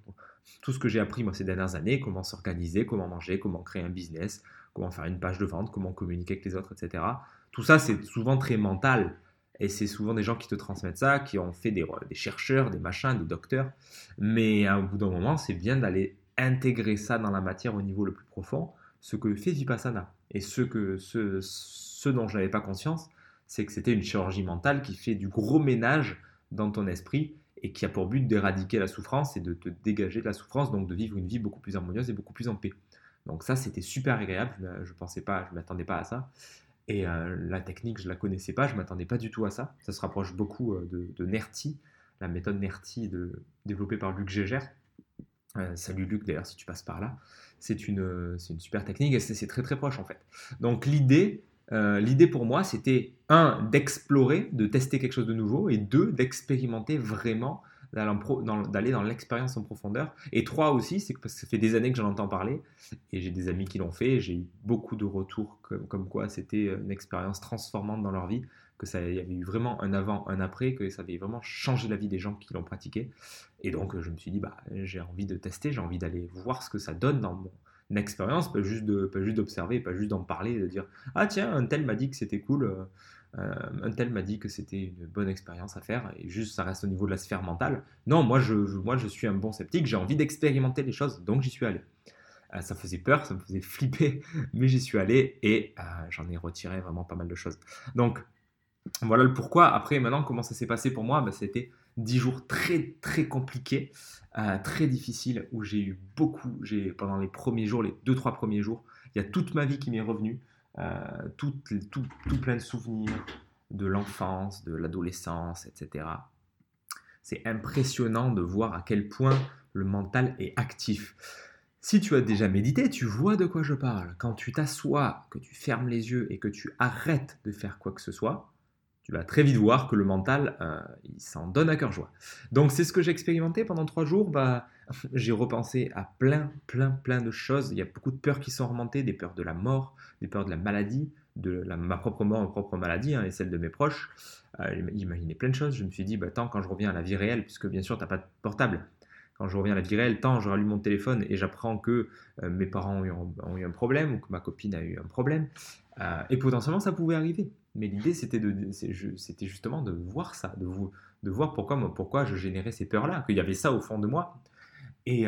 tout ce que j'ai appris moi ces dernières années, comment s'organiser, comment manger, comment créer un business, comment faire une page de vente, comment communiquer avec les autres, etc. Tout ça, c'est souvent très mental. Et c'est souvent des gens qui te transmettent ça, qui ont fait des, chercheurs, des machins, des docteurs. Mais au bout d'un moment, c'est bien d'aller intégrer ça dans la matière au niveau le plus profond ce que fait Vipassana. Et ce, que, ce dont je n'avais pas conscience, c'est que c'était une chirurgie mentale qui fait du gros ménage dans ton esprit et qui a pour but d'éradiquer la souffrance et de te dégager de la souffrance, donc de vivre une vie beaucoup plus harmonieuse et beaucoup plus en paix. Donc ça, c'était super agréable. Je ne pensais pas, je m'attendais pas à ça. Et euh, la technique, je la connaissais pas, je m'attendais pas du tout à ça. Ça se rapproche beaucoup euh, de, NERTI, la méthode NERTI développée par Luc Gégère. Euh, salut Luc, d'ailleurs, si tu passes par là c'est une, une super technique et c'est très très proche en fait. Donc l'idée, euh, l'idée pour moi, c'était un, d'explorer, de tester quelque chose de nouveau, et deux, d'expérimenter vraiment, d'aller dans l'expérience en profondeur. Et trois aussi, c'est que ça fait des années que j'en entends parler, et j'ai des amis qui l'ont fait, j'ai eu beaucoup de retours comme, quoi c'était une expérience transformante dans leur vie, que ça y avait eu vraiment un avant, un après, que ça avait vraiment changé la vie des gens qui l'ont pratiqué. Et donc je me suis dit, bah, j'ai envie de tester, j'ai envie d'aller voir ce que ça donne dans mon expérience, pas juste de, pas juste d'observer, pas juste d'en parler, de dire, ah tiens, un tel m'a dit que c'était cool. Euh, un tel m'a dit que c'était une bonne expérience à faire et juste ça reste au niveau de la sphère mentale. Non, moi je, moi je suis un bon sceptique, j'ai envie d'expérimenter les choses, donc j'y suis allé. Euh, ça faisait peur, ça me faisait flipper, [LAUGHS] mais j'y suis allé et euh, j'en ai retiré vraiment pas mal de choses. Donc voilà le pourquoi. Après, maintenant, comment ça s'est passé pour moi? Bah, C'était 10 jours très très compliqués, euh, très difficiles, où j'ai eu beaucoup, j'ai pendant les premiers jours, les 2-3 premiers jours, il y a toute ma vie qui m'est revenue, tout, tout, tout plein de souvenirs de l'enfance, de l'adolescence, etc. C'est impressionnant de voir à quel point le mental est actif. Si tu as déjà médité, tu vois de quoi je parle. Quand tu t'assois, que tu fermes les yeux et que tu arrêtes de faire quoi que ce soit, tu vas très vite voir que le mental, euh, il s'en donne à cœur joie. Donc c'est ce que j'ai expérimenté pendant trois jours. Bah, [LAUGHS] j'ai repensé à plein, plein, plein de choses. Il y a beaucoup de peurs qui sont remontées, des peurs de la mort, des peurs de la maladie, de ma propre mort, ma propre maladie hein, et celle de mes proches. Euh, imaginé plein de choses. Je me suis dit, bah, tant quand je reviens à la vie réelle, puisque bien sûr, tu n'as pas de portable, quand je reviens à la vie réelle, tant je rallume mon téléphone et j'apprends que euh, mes parents ont eu, un problème ou que ma copine a eu un problème. Euh, et potentiellement, ça pouvait arriver. Mais l'idée, c'était, justement de voir ça, de, de voir pourquoi, pourquoi je générais ces peurs-là, qu'il y avait ça au fond de moi. Et,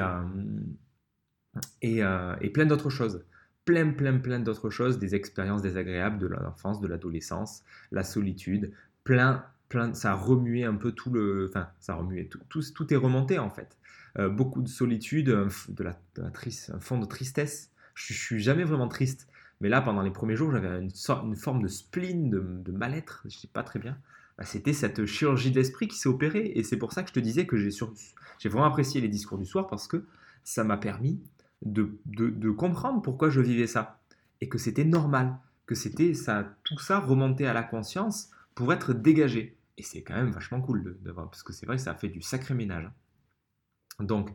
et, et plein d'autres choses plein, plein, plein d'autres choses, des expériences désagréables de l'enfance, de l'adolescence, la solitude, plein, plein, ça a remué un peu tout le, enfin, ça a remué tout, tout, est remonté en fait. Euh, beaucoup de solitude, de la, triste, un fond de tristesse. Je, ne suis jamais vraiment triste, mais là, pendant les premiers jours, j'avais une, forme de spleen, de, mal-être, je sais pas très bien. Bah, c'était cette chirurgie d'esprit qui s'est opérée, et c'est pour ça que je te disais que j'ai vraiment apprécié les discours du soir parce que ça m'a permis de, comprendre pourquoi je vivais ça et que c'était normal, que c'était ça, tout ça remontait à la conscience pour être dégagé. Et c'est quand même vachement cool de, voir, parce que c'est vrai que ça fait du sacré ménage. Donc,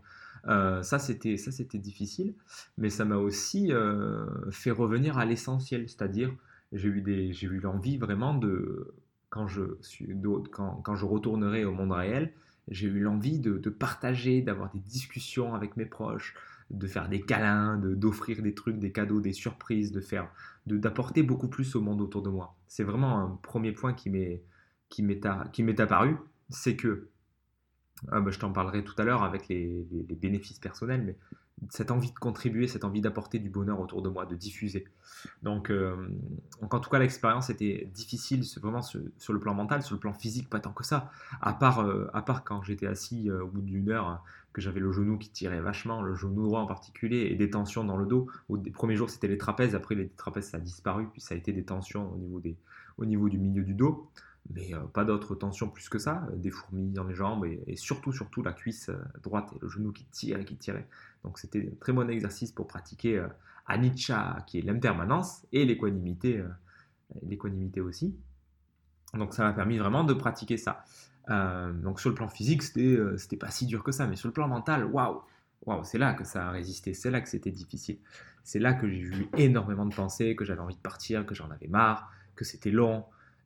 euh, ça c'était difficile, mais ça m'a aussi euh, fait revenir à l'essentiel, c'est-à-dire j'ai eu l'envie vraiment de quand je suis quand, je retournerai au monde réel, j'ai eu l'envie de, partager, d'avoir des discussions avec mes proches, de faire des câlins, d'offrir des trucs, des cadeaux, des surprises, de faire, d'apporter beaucoup plus au monde autour de moi. C'est vraiment un premier point qui m'est apparu, c'est que ah bah, je t'en parlerai tout à l'heure avec les, bénéfices personnels, mais cette envie de contribuer, cette envie d'apporter du bonheur autour de moi, de diffuser. Donc, euh, en tout cas, l'expérience était difficile, vraiment sur, le plan mental, sur le plan physique, pas tant que ça. À part, euh, à part quand j'étais assis euh, au bout d'une heure, que j'avais le genou qui tirait vachement, le genou droit en particulier, et des tensions dans le dos. Au premier jours, c'était les trapèzes, après les trapèzes, ça a disparu, puis ça a été des tensions des, au niveau du milieu du dos mais euh, pas d'autres tensions plus que ça, euh, des fourmis dans les jambes et, surtout, surtout la cuisse euh, droite et le genou qui tire et qui tirait. Donc c'était un très bon exercice pour pratiquer Anicca, qui est l'impermanence, et l'équanimité, aussi. Donc ça m'a permis vraiment de pratiquer ça. donc sur le plan physique, c'était, c'était pas si dur que ça, mais sur le plan mental, waouh, waouh, c'est là que ça a résisté, c'est là que c'était difficile. C'est là que j'ai eu énormément de pensées, que j'avais envie de partir, que j'en avais marre, que c'était long,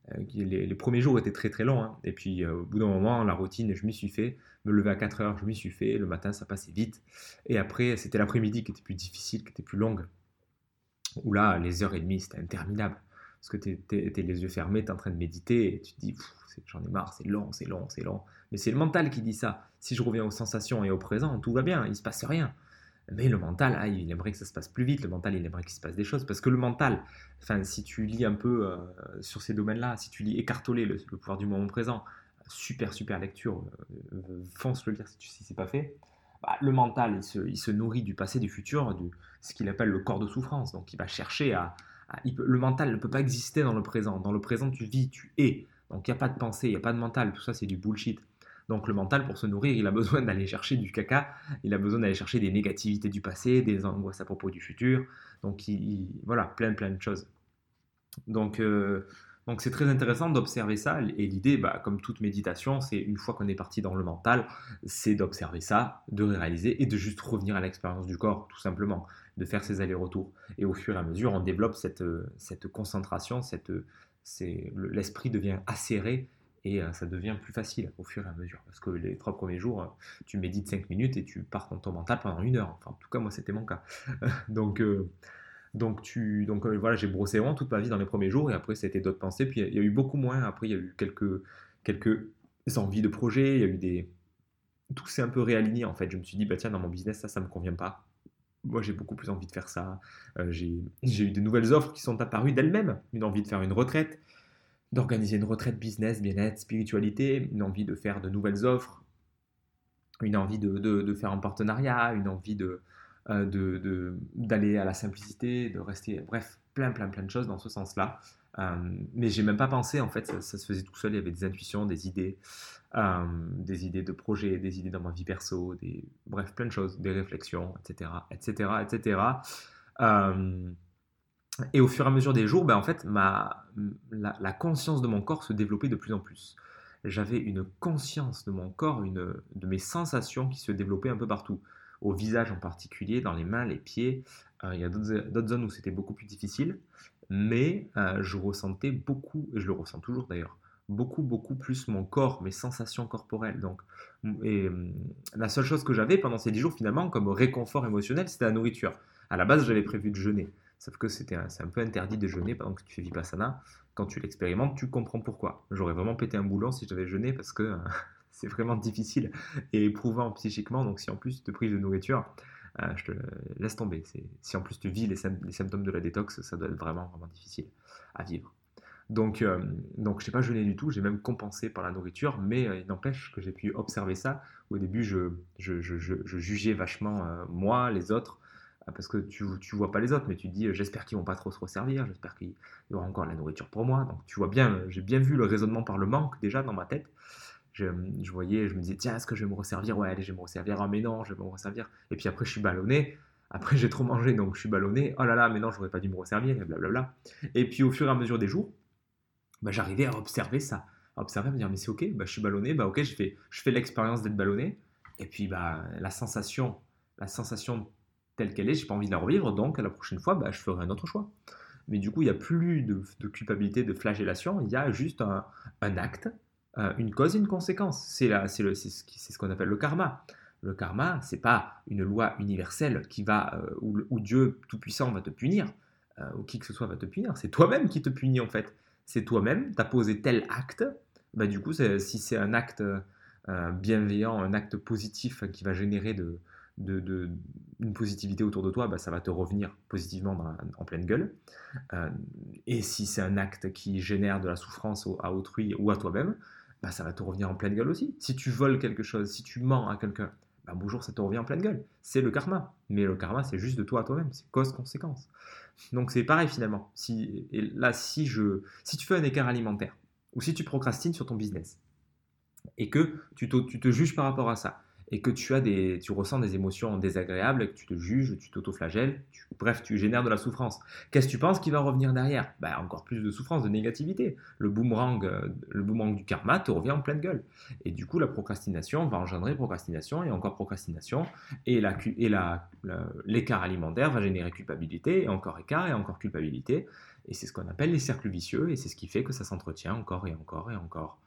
euh, les, premiers jours étaient très très longs. Hein. Et puis euh, au bout d'un moment, la routine, je m'y suis fait. Me lever à 4 heures, je m'y suis fait. Le matin, ça passait vite. Et après, c'était l'après-midi qui était plus difficile, qui était plus longue. Où là, les heures et demie, c'était interminable. Parce que tu étais les yeux fermés, tu es en train de méditer et tu te dis, j'en ai marre, c'est long, c'est long, c'est long. Mais c'est le mental qui dit ça. Si je reviens aux sensations et au présent, tout va bien, il se passe rien. Mais le mental, ah, il aimerait que ça se passe plus vite, le mental, il aimerait qu'il se passe des choses. Parce que le mental, si tu lis un peu euh, sur ces domaines-là, si tu lis Écartoler, le, pouvoir du moment présent, super, super lecture, euh, euh, fonce le lire si, si c'est pas fait. Bah, le mental, il se, nourrit du passé, du futur, de ce qu'il appelle le corps de souffrance. Donc il va chercher à... le mental ne peut pas exister dans le présent. Dans le présent, tu vis, tu es. Donc il n'y a pas de pensée, il n'y a pas de mental. Tout ça, c'est du bullshit. Donc le mental, pour se nourrir, il a [LAUGHS] besoin d'aller chercher du caca, il a besoin d'aller chercher des négativités du passé, des angoisses à propos du futur. Donc il, voilà, plein plein de choses. Donc euh, donc c'est très intéressant d'observer ça. Et l'idée, bah, comme toute méditation, c'est une fois qu'on est parti dans le mental, c'est d'observer ça, de réaliser et de juste revenir à l'expérience du corps, tout simplement, de faire ces allers-retours. Et au fur et à mesure, on développe cette, cette concentration, cette, l'esprit devient acéré et euh, ça devient plus facile au fur et à mesure. Parce que les trois premiers jours, euh, tu médites 5 minutes et tu pars dans ton mental pendant une heure. Enfin, en tout cas, moi, c'était mon cas. [LAUGHS] donc, euh, donc, tu, donc voilà, j'ai brossé vraiment toute ma vie dans les premiers jours et après, c'était d'autres pensées. Puis il y, a eu beaucoup moins. Après, il y a eu quelques, quelques envies de projet. Il y a eu des. Tout s'est un peu réaligné en fait. Je me suis dit, bah tiens, dans mon business, ça, ça me convient pas. moi j'ai beaucoup plus envie de faire ça. J'ai eu de nouvelles offres qui sont apparues d'elles-mêmes. Une envie de faire une retraite, d'organiser une retraite business, bien-être, spiritualité, une envie de faire de nouvelles offres, une envie de, de, faire un partenariat, une envie de euh, d'aller à la simplicité, de rester, bref, plein, plein, plein de choses dans ce sens-là. Euh, mais j'ai même pas pensé, en fait, ça, se faisait tout seul, il y avait des intuitions, des idées, euh, des idées de projets, des idées dans ma vie perso, des, bref, plein de choses, des réflexions, etc., etc., etc. et au fur et à mesure des jours, ben, en fait, ma, la, conscience de mon corps se développait de plus en plus. J'avais une conscience de mon corps, une, de mes sensations qui se développaient un peu partout au visage en particulier, dans les mains, les pieds. Euh, il y a d'autres zones où c'était beaucoup plus difficile, mais euh, je ressentais beaucoup, et je le ressens toujours d'ailleurs, beaucoup, beaucoup plus mon corps, mes sensations corporelles. Donc, et, hum, la seule chose que j'avais pendant ces 10 jours, finalement, comme réconfort émotionnel, c'était la nourriture. À la base, j'avais prévu de jeûner. Sauf que c'est un peu interdit de jeûner pendant que tu fais Vipassana. Quand tu l'expérimentes, tu comprends pourquoi. J'aurais vraiment pété un boulon si j'avais jeûné parce que [LAUGHS] c'est vraiment difficile et éprouvant psychiquement. Donc, si en plus tu te prives de nourriture, euh, je te laisse tomber. Si en plus tu vis les, symptômes de la détox, ça doit être vraiment, vraiment difficile à vivre. Donc, euh, donc je n'ai pas jeûné du tout, j'ai même compensé par la nourriture, mais euh, il n'empêche que j'ai pu observer ça. Au début, je, je, je, je jugeais vachement moi, les autres, parce que tu ne vois pas les autres, mais tu dis j'espère qu'ils vont pas trop se resservir, j'espère qu'il y aura encore la nourriture pour moi. Donc tu vois bien, j'ai bien vu le raisonnement par le manque déjà dans ma tête je, voyais, je me disais, tiens, est-ce que je vais me resservir? Ouais, allez, je vais me resservir. Ah, mais non, je vais me resservir. Et puis après, je suis ballonné. Après, j'ai trop mangé, donc je suis ballonné. Oh là là, mais non, j'aurais pas dû me resservir, et blablabla. Et puis, au fur et à mesure des jours, bah, j'arrivais à observer ça. À observer, à me dire, mais c'est ok, bah, je suis ballonné, bah ok, je fais, je fais l'expérience d'être ballonné. Et puis, bah, la sensation, la sensation telle qu'elle est, j'ai pas envie de la revivre, donc la prochaine fois, bah, je ferai un autre choix. Mais du coup, il n'y a plus de, culpabilité, de flagellation, il y a juste un, acte euh, une cause et une conséquence. C'est ce, qu'on appelle le karma. Le karma, c'est pas une loi universelle qui va euh, où, Dieu tout-puissant va te punir, euh, ou qui que ce soit va te punir. C'est toi-même qui te punit en fait. C'est toi-même, tu as posé tel acte. Bah, du coup, si c'est un acte bienveillant, un acte positif qui va générer de, de, une positivité autour de toi, bah, ça va te revenir positivement en pleine gueule. et si c'est un acte qui génère de la souffrance à autrui ou à toi-même, bah, ça va te revenir en pleine gueule aussi. Si tu voles quelque chose, si tu mens à quelqu'un, bah, bonjour, ça te revient en pleine gueule. C'est le karma. Mais le karma, c'est juste de toi à toi-même. C'est cause-conséquence. Donc c'est pareil finalement. Si, et là, si, je, si tu fais un écart alimentaire, ou si tu procrastines sur ton business, et que tu te juges par rapport à ça, et que tu, as des, tu ressens des émotions désagréables, que tu te juges, tu t'autoflagelles, bref, tu génères de la souffrance. Qu'est-ce que tu penses qui va revenir derrière? Bah, Encore plus de souffrance, de négativité. Le boomerang, euh, le boomerang du karma te revient en pleine gueule. Et du coup, la procrastination va engendrer procrastination et encore procrastination. Et l'écart alimentaire va générer culpabilité, et encore écart, et encore culpabilité. Et c'est ce qu'on appelle les cercles vicieux, et c'est ce qui fait que ça s'entretient encore et encore et encore.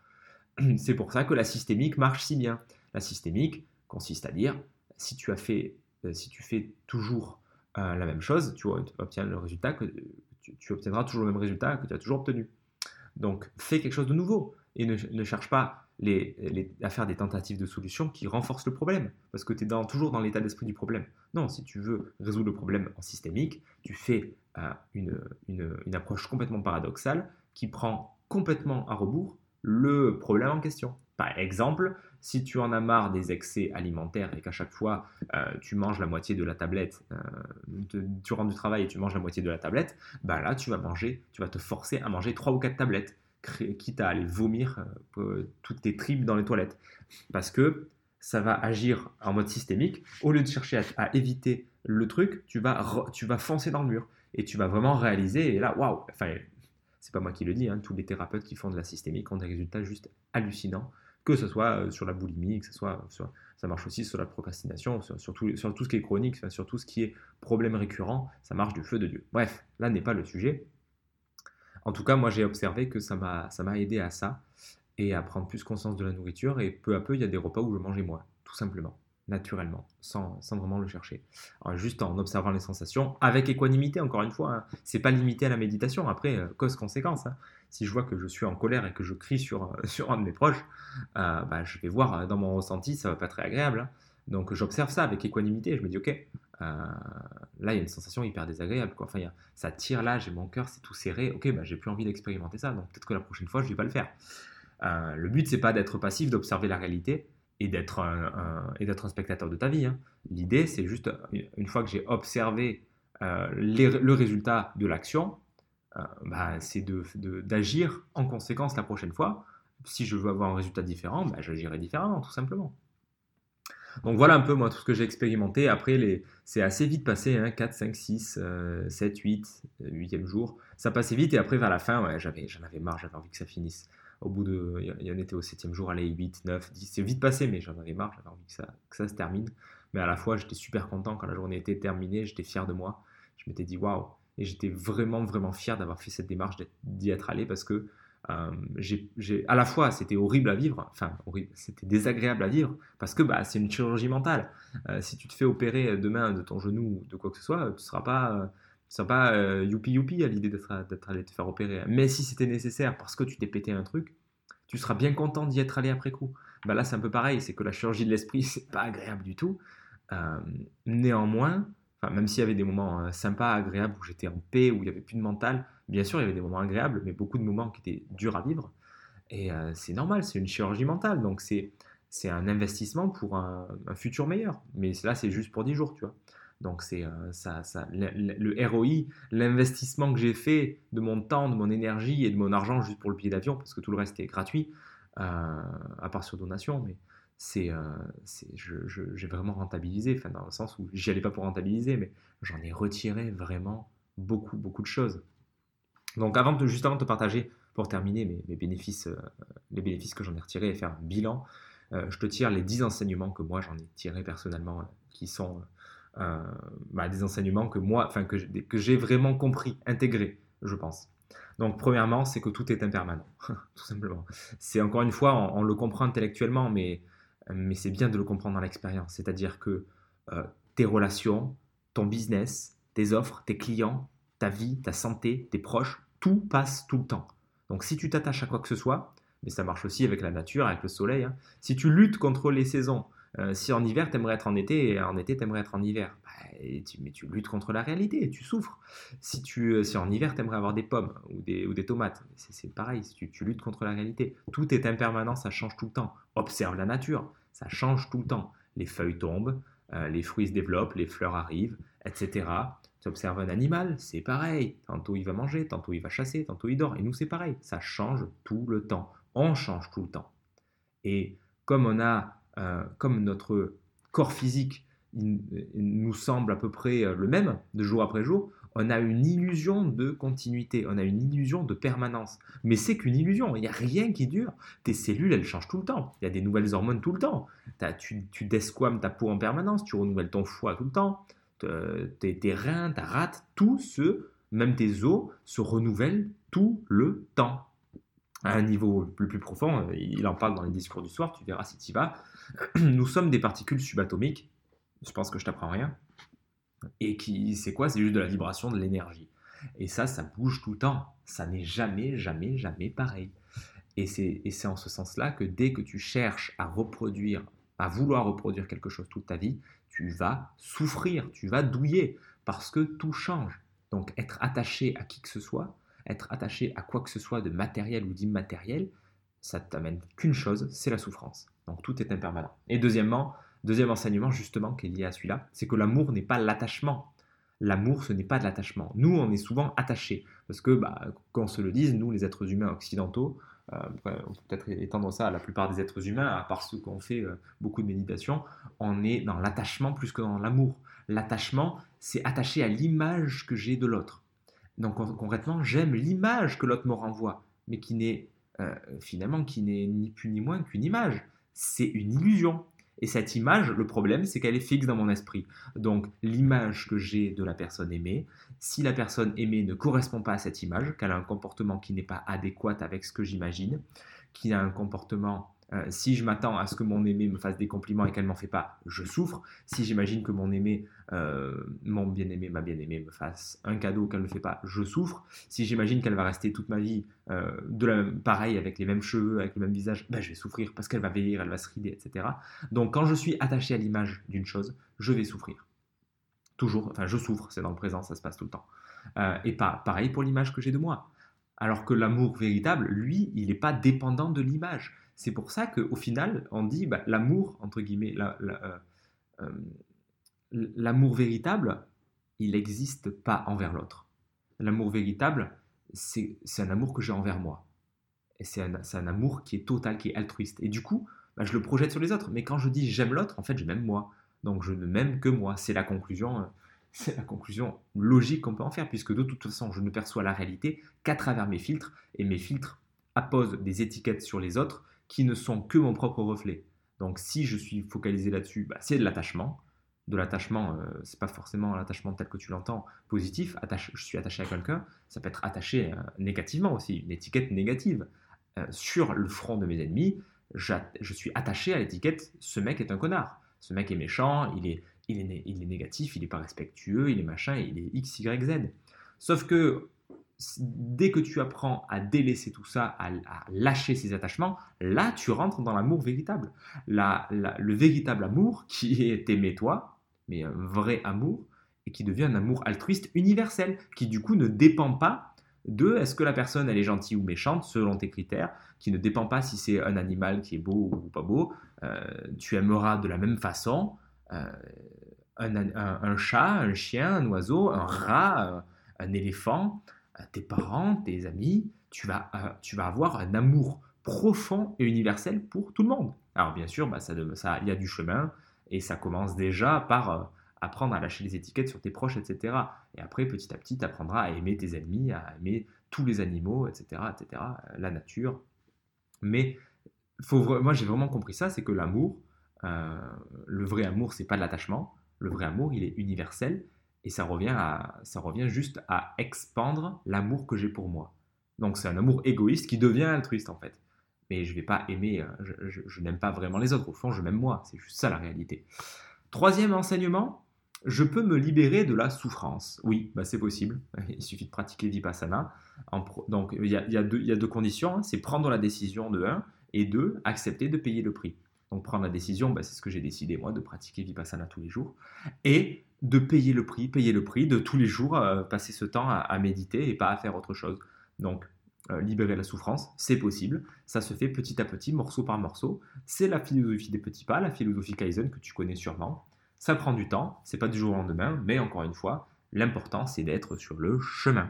[CLEARS THROAT] C'est pour ça que la systémique marche si bien. La systémique, consiste à dire si tu as fait, euh, si tu fais toujours euh, la même chose, tu obtiens le résultat que tu, obtiendras toujours le même résultat que tu as toujours obtenu. Donc fais quelque chose de nouveau et ne, cherche pas à faire des tentatives de solution qui renforcent le problème, parce que tu es toujours dans l'état d'esprit du problème. Non, si tu veux résoudre le problème en systémique, tu fais euh, une approche complètement paradoxale qui prend complètement à rebours le problème en question. Par exemple, si tu en as marre des excès alimentaires et qu'à chaque fois euh, tu manges la moitié de la tablette, euh, tu rentres du travail et tu manges la moitié de la tablette, bah là tu vas manger, tu vas te forcer à manger 3 ou 4 tablettes, quitte à aller vomir euh, toutes tes tripes dans les toilettes. Parce que ça va agir en mode systémique. Au lieu de chercher à, éviter le truc, tu vas, tu vas foncer dans le mur et tu vas vraiment réaliser. Et là, waouh, enfin, c'est pas moi qui le dis, hein, tous les thérapeutes qui font de la systémique ont des résultats juste hallucinants que ce soit euh, sur la boulimie, que ce soit ça marche aussi sur la procrastination, sur, tout, sur, tout, ce qui est chronique, sur tout ce qui est problème récurrent, ça marche du feu de Dieu. Bref, là n'est pas le sujet. En tout cas, moi j'ai observé que ça m'a aidé à ça et à prendre plus conscience de la nourriture et peu à peu il y a des repas où je mangeais moins, tout simplement naturellement, sans, vraiment le chercher. juste en observant les sensations, avec équanimité, encore une fois. Hein. C'est pas limité à la méditation. Après, euh, cause-conséquence. Hein. Si je vois que je suis en colère et que je crie sur, euh, [LAUGHS] sur un de mes proches, euh, bah, je vais voir dans mon ressenti, ça va pas très agréable. Hein. Donc j'observe ça avec équanimité. Je me dis, ok, là, il y a une sensation hyper désagréable. Enfin, ça tire là, j'ai mon cœur, c'est tout serré. Ok, bah, j'ai plus envie d'expérimenter ça, donc peut-être que la prochaine fois, je vais pas le faire. le but, c'est pas d'être passif, d'observer la réalité et d'être un, et d'être un spectateur de ta vie. Hein. L'idée, c'est juste, une fois que j'ai observé le résultat de l'action, bah, c'est d'agir en conséquence la prochaine fois. Si je veux avoir un résultat différent, bah, j'agirai différemment, tout simplement. Donc voilà un peu moi tout ce que j'ai expérimenté. Après, les... c'est assez vite passé, hein, 4, 5, 6, 7, 8, 8e jour. Ça passait vite et après vers la fin, ouais, j'avais, j'en avais marre, j'avais envie que ça finisse. Au bout de, il y en était au 7e jour, allez, 8, 9, 10, c'est vite passé, mais j'en avais marre, j'avais envie que ça, que ça se termine. Mais à la fois, j'étais super content quand la journée était terminée, j'étais fier de moi. Je m'étais dit, waouh, et j'étais vraiment, vraiment fier d'avoir fait cette démarche, d'y être allé parce que euh, j'ai, à la fois c'était horrible à vivre, enfin c'était désagréable à vivre parce que bah, c'est une chirurgie mentale. Euh, si tu te fais opérer demain de ton genou ou de quoi que ce soit, tu seras pas, pas euh, youpi youpi à l'idée d'être, allé te faire opérer. Mais si c'était nécessaire parce que tu t'es pété un truc, tu seras bien content d'y être allé après coup. Bah là c'est un peu pareil, c'est que la chirurgie de l'esprit [LAUGHS] c'est pas agréable du tout. néanmoins, même s'il y avait des moments euh, sympas, agréables, où j'étais en paix, où il n'y avait plus de mental, bien sûr, il y avait des moments agréables, mais beaucoup de moments qui étaient durs à vivre. Et euh, c'est normal, c'est une chirurgie mentale, donc c'est, c'est un investissement pour un, futur meilleur. Mais là, c'est juste pour 10 jours, tu vois. Donc c'est euh, le, ROI, l'investissement que j'ai fait de mon temps, de mon énergie et de mon argent juste pour le billet d'avion, parce que tout le reste est gratuit, à part sur donation, mais c'est, euh, j'ai vraiment rentabilisé, enfin dans le sens où j'y allais pas pour rentabiliser, mais j'en ai retiré vraiment beaucoup, beaucoup de choses. Donc avant de, juste avant de te partager, pour terminer, mes, bénéfices, euh, les bénéfices que j'en ai retirés et faire un bilan, euh, je te tire les 10 enseignements que moi j'en ai tirés personnellement, qui sont bah, des enseignements que moi, enfin que, que j'ai vraiment compris, intégrés, je pense. Donc, premièrement, c'est que tout est impermanent, [LAUGHS] tout simplement. C'est encore une fois, on, le comprend intellectuellement, mais mais c'est bien de le comprendre dans l'expérience. C'est-à-dire que euh, tes relations, ton business, tes offres, tes clients, ta vie, ta santé, tes proches, tout passe tout le temps. Donc si tu t'attaches à quoi que ce soit, mais ça marche aussi avec la nature, avec le soleil, hein, si tu luttes contre les saisons, euh, si en hiver tu aimerais être en été et en été tu aimerais être en hiver, bah, tu, mais tu luttes contre la réalité, tu souffres. Si, tu, euh, si en hiver tu aimerais avoir des pommes ou des, ou des tomates, c'est pareil, tu, tu, luttes contre la réalité. Tout est impermanent, ça change tout le temps. Observe la nature, ça change tout le temps. Les feuilles tombent, euh, les fruits se développent, les fleurs arrivent, etc. Tu observes un animal, c'est pareil. Tantôt il va manger, tantôt il va chasser, tantôt il dort. Et nous c'est pareil, ça change tout le temps. On change tout le temps. Et comme on a comme notre corps physique nous semble à peu près euh, le même de jour après jour, on a une illusion de continuité, on a une illusion de permanence. Mais c'est qu'une illusion, il n'y a rien qui dure. Tes cellules, elles changent tout le temps. Il y a des nouvelles hormones tout le temps. tu, tu desquames ta peau en permanence, tu renouvelles ton foie tout le temps. Tes, tes reins, ta rate, tout ce, même tes os, se renouvellent tout le temps. À un niveau plus, profond, il en parle dans les discours du soir, tu verras si tu y vas. [CLEARS THROAT] nous sommes des particules subatomiques. Je pense que je t'apprends rien. Et qui, c'est quoi? C'est juste de la vibration, de l'énergie. Et ça, ça bouge tout le temps. Ça n'est jamais, jamais, jamais pareil. Et c'est en ce sens-là que dès que tu cherches à reproduire, à vouloir reproduire quelque chose toute ta vie, tu vas souffrir, tu vas douiller, parce que tout change. Donc être attaché à qui que ce soit, être attaché à quoi que ce soit de matériel ou d'immatériel, ça t'amène qu'une chose, c'est la souffrance. Donc tout est impermanent. Et deuxièmement, deuxième enseignement justement qui est lié à celui-là, c'est que l'amour n'est pas l'attachement. L'amour, ce n'est pas de l'attachement. Nous, on est souvent attachés. Parce que, bah, qu'on se le dise, nous, les êtres humains occidentaux, euh, on peut peut-être étendre ça à la plupart des êtres humains, à part ceux qui ont fait euh, beaucoup de méditation, on est dans l'attachement plus que dans l'amour. L'attachement, c'est attaché à l'image que j'ai de l'autre. Donc concrètement, j'aime l'image que l'autre me renvoie, mais qui n'est euh, finalement, qui n'est ni plus ni moins qu'une image. C'est une illusion. Et cette image, le problème, c'est qu'elle est fixe dans mon esprit. Donc, l'image que j'ai de la personne aimée, si la personne aimée ne correspond pas à cette image, qu'elle a un comportement qui n'est pas adéquat avec ce que j'imagine, qui a un comportement euh, si je m'attends à ce que mon aimé me fasse des compliments et qu'elle m'en fait pas, je souffre. Si j'imagine que mon aimé, euh, mon bien-aimé, ma bien-aimée me fasse un cadeau qu'elle ne fait pas, je souffre. Si j'imagine qu'elle va rester toute ma vie euh, de la pareil avec les mêmes cheveux, avec le même visage, ben, je vais souffrir parce qu'elle va vieillir, elle va se rider, etc. Donc quand je suis attaché à l'image d'une chose, je vais souffrir. Toujours, enfin je souffre, c'est dans le présent, ça se passe tout le temps. Et pas, pareil pour l'image que j'ai de moi. Alors que l'amour véritable, lui, il n'est pas dépendant de l'image. C'est pour ça qu'au final, on dit bah, l'amour, entre guillemets, euh, euh, l'amour véritable, il n'existe pas envers l'autre. L'amour véritable, c'est un amour que j'ai envers moi. Et c'est un, amour qui est total, qui est altruiste. Et du coup, bah, je le projette sur les autres. Mais quand je dis j'aime l'autre, en fait, je m'aime moi. Donc je ne m'aime que moi. C'est la conclusion [LAUGHS] c'est la conclusion logique qu'on peut en faire, puisque de toute façon, je ne perçois la réalité qu'à travers mes filtres, et mes filtres apposent des étiquettes sur les autres qui ne sont que mon propre reflet. Donc si je suis focalisé là-dessus, bah, c'est de l'attachement. De l'attachement, euh, c'est pas forcément l'attachement tel que tu l'entends, positif, je suis attaché à quelqu'un, ça peut être attaché euh, négativement aussi, une étiquette négative. Euh, sur le front de mes ennemis, je suis attaché à l'étiquette ce mec est un connard, ce mec est méchant, il est, il est, il est négatif, il n'est pas respectueux, il est machin, il est X, Y, Z. Sauf que dès que tu apprends à délaisser tout ça, à, lâcher ses attachements, là tu rentres dans l'amour véritable. le véritable amour qui est aimer toi, mais un vrai amour, et qui devient un amour altruiste universel, qui du coup ne dépend pas de est-ce que la personne elle est gentille ou méchante selon tes critères, qui ne dépend pas si c'est un animal qui est beau ou pas beau, euh, tu aimeras de la même façon, euh, un, chat, un chien, un oiseau, un rat, un, éléphant, euh, tes parents, tes amis, tu vas, euh, tu vas avoir un amour profond et universel pour tout le monde. Alors bien sûr, bah, ça, il y a du chemin et ça commence déjà par apprendre à lâcher les étiquettes sur tes proches, etc. Et après, petit à petit, tu apprendras à aimer tes ennemis, à aimer tous les animaux, etc., etc., la nature. Mais faut, moi, j'ai vraiment compris ça, c'est que l'amour, euh, le vrai amour, c'est pas de l'attachement. Le vrai amour, il est universel et ça revient, à, ça revient juste à expandre l'amour que j'ai pour moi. Donc c'est un amour égoïste qui devient altruiste en fait. Mais je vais pas aimer, euh, je, n'aime pas vraiment les autres. Au fond, je m'aime moi. C'est juste ça la réalité. Troisième enseignement, je peux me libérer de la souffrance. Oui, bah c'est possible. [LAUGHS] Il suffit de pratiquer Vipassana. donc il y, a, deux, conditions. Hein. C'est prendre la décision de un et deux, accepter de payer le prix. Donc prendre la décision, bah, c'est ce que j'ai décidé moi, de pratiquer Vipassana tous les jours. Et de payer le prix, payer le prix de tous les jours euh, passer ce temps à, méditer et pas à faire autre chose. Donc euh, libérer la souffrance, c'est possible. Ça se fait petit à petit, morceau par morceau. C'est la philosophie des petits pas, la philosophie Kaizen que tu connais sûrement. Ça prend du temps, c'est pas du jour au lendemain, mais encore une fois, l'important c'est d'être sur le chemin.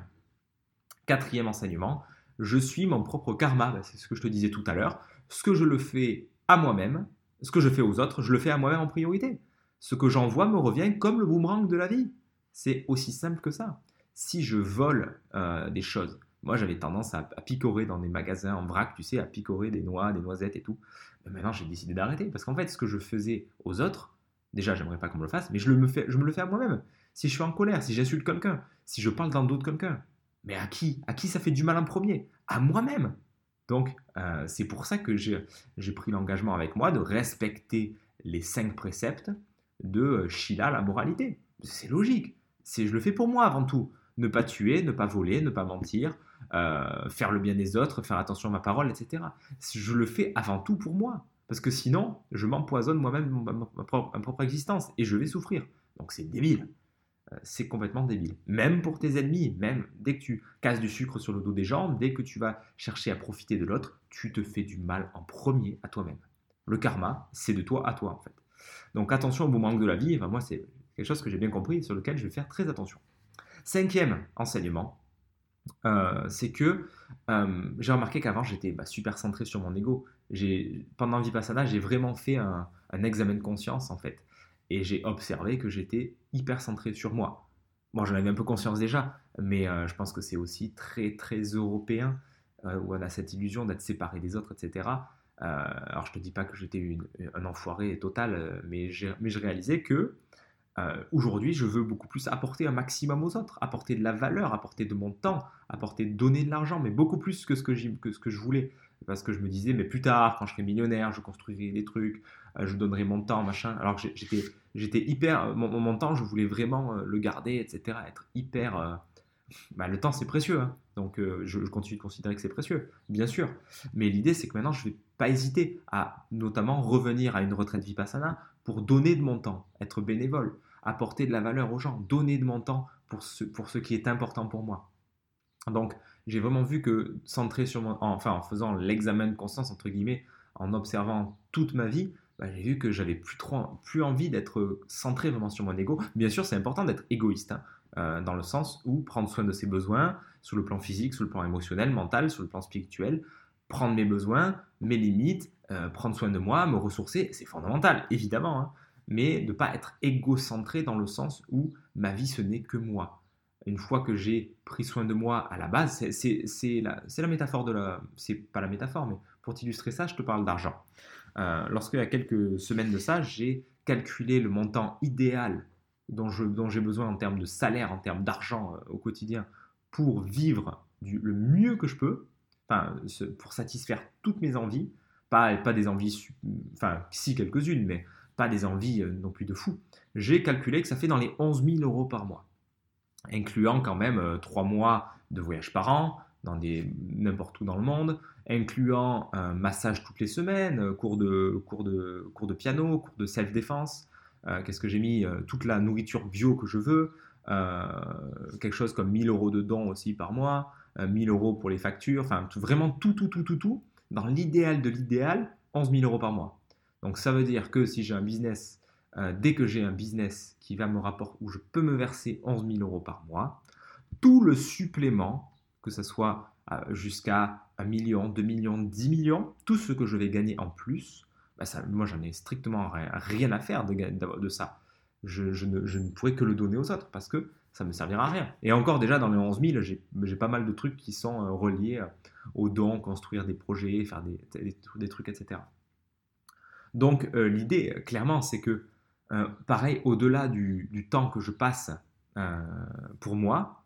Quatrième enseignement, je suis mon propre karma, bah, c'est ce que je te disais tout à l'heure. Ce que je le fais à moi-même, ce que je fais aux autres, je le fais à moi-même en priorité. Ce que j'envoie me revient comme le boomerang de la vie. C'est aussi simple que ça. Si je vole euh, des choses, moi j'avais tendance à, picorer dans des magasins en vrac, tu sais, à picorer des noix, des noisettes et tout. Maintenant j'ai décidé d'arrêter parce qu'en fait ce que je faisais aux autres, déjà j'aimerais pas qu'on me le fasse, mais je, je me le fais à moi-même. Si je suis en colère, si j'insulte quelqu'un, si je parle dans d'autres quelqu'un, mais à qui? À qui ça fait du mal en premier? À moi-même. Donc, euh, c'est pour ça que j'ai pris l'engagement avec moi de respecter les cinq préceptes de euh, Shila, la moralité. C'est logique. Je le fais pour moi avant tout. Ne pas tuer, ne pas voler, ne pas mentir, euh, faire le bien des autres, faire attention à ma parole, etc. Je le fais avant tout pour moi. Parce que sinon, je m'empoisonne moi-même ma, propre existence et je vais souffrir. Donc c'est débile. Euh, c'est complètement débile. Même pour tes ennemis, même dès que tu casses du sucre sur le dos des gens, dès que tu vas chercher à profiter de l'autre, tu te fais du mal en premier à toi-même. Le karma, c'est de toi à toi en fait. Donc attention au boomerang de la vie, enfin, moi c'est quelque chose que j'ai bien compris sur lequel je vais faire très attention. Cinquième enseignement, euh, c'est que euh, j'ai remarqué qu'avant j'étais bah, super centré sur mon ego. Pendant Vipassana, j'ai vraiment fait un examen de conscience en fait et j'ai observé que j'étais hyper centré sur moi. Bon, j'en avais un peu conscience déjà, mais euh, je pense que c'est aussi très très européen, euh, où on a cette illusion d'être séparé des autres, etc. Euh, alors je te dis pas que j'étais un enfoiré total, mais, mais je réalisais que aujourd'hui je veux beaucoup plus apporter un maximum aux autres, apporter de la valeur, apporter de mon temps, apporter, donner de l'argent, mais beaucoup plus que ce que, que ce que je voulais parce que je me disais, mais plus tard, quand je serai millionnaire, je construirai des trucs, euh, je donnerai mon temps, machin. Alors que j'étais, hyper, euh, mon, mon, temps, je voulais vraiment euh, le garder, etc. Être hyper. bah, le temps, c'est précieux, hein. donc je, continue de considérer que c'est précieux, bien sûr. Mais l'idée, c'est que maintenant, je ne vais pas hésiter à notamment revenir à une retraite vipassana pour donner de mon temps, être bénévole. apporter de la valeur aux gens, donner de mon temps pour ce, pour ce qui est important pour moi. Donc, j'ai vraiment vu que centré sur mon, enfin, en faisant l'examen de conscience, entre guillemets, en observant toute ma vie, bah, j'ai vu que j'avais plus trop, plus envie d'être centré vraiment sur mon ego. Bien sûr, c'est important d'être égoïste, hein, euh, dans le sens où prendre soin de ses besoins, sur le plan physique, sur le plan émotionnel, mental, sur le plan spirituel, prendre mes besoins, mes limites, euh, prendre soin de moi, me ressourcer, c'est fondamental, évidemment, hein, mais de ne pas être égocentré dans le sens où ma vie, ce n'est que moi. Une fois que j'ai pris soin de moi à la base, c'est la, métaphore de la... C'est pas la métaphore, mais pour t'illustrer ça, je te parle d'argent. Euh, lorsque, il y a quelques semaines de ça, j'ai calculé le montant idéal dont j'ai besoin en termes de salaire, en termes d'argent euh, au quotidien, pour vivre du, le mieux que je peux, enfin, pour satisfaire toutes mes envies, pas, pas des envies, enfin, si quelques-unes, mais pas des envies euh, non plus de fou. J'ai calculé que ça fait dans les 11 000 euros par mois, incluant quand même euh, trois 3 mois de voyage par an, dans des n'importe où dans le monde, incluant un massage toutes les semaines, euh, cours de, cours de, cours de piano, cours de self-défense, qu'est-ce que j'ai mis, toute la nourriture bio que je veux, quelque chose comme 1000 euros de dons aussi par mois, 1000 euros pour les factures, enfin vraiment tout, tout, tout, tout, tout, dans l'idéal de l'idéal, 11 000 euros par mois. Donc ça veut dire que si j'ai un business, euh, dès que j'ai un business qui va me rapporter, où je peux me verser 11 000 euros par mois, tout le supplément, que ce soit euh, jusqu'à 1 million, 2 millions, 10 millions, tout ce que je vais gagner en plus, bah moi j'en ai strictement rien, à faire de, ça. Je, ne, je, pourrais que le donner aux autres parce que ça ne me servira à rien. Et encore déjà dans les 11 000, j'ai pas mal de trucs qui sont euh, reliés aux dons, construire des projets, faire des, trucs, etc. Donc l'idée, clairement, c'est que, euh, pareil, au-delà du, temps que je passe euh, pour moi,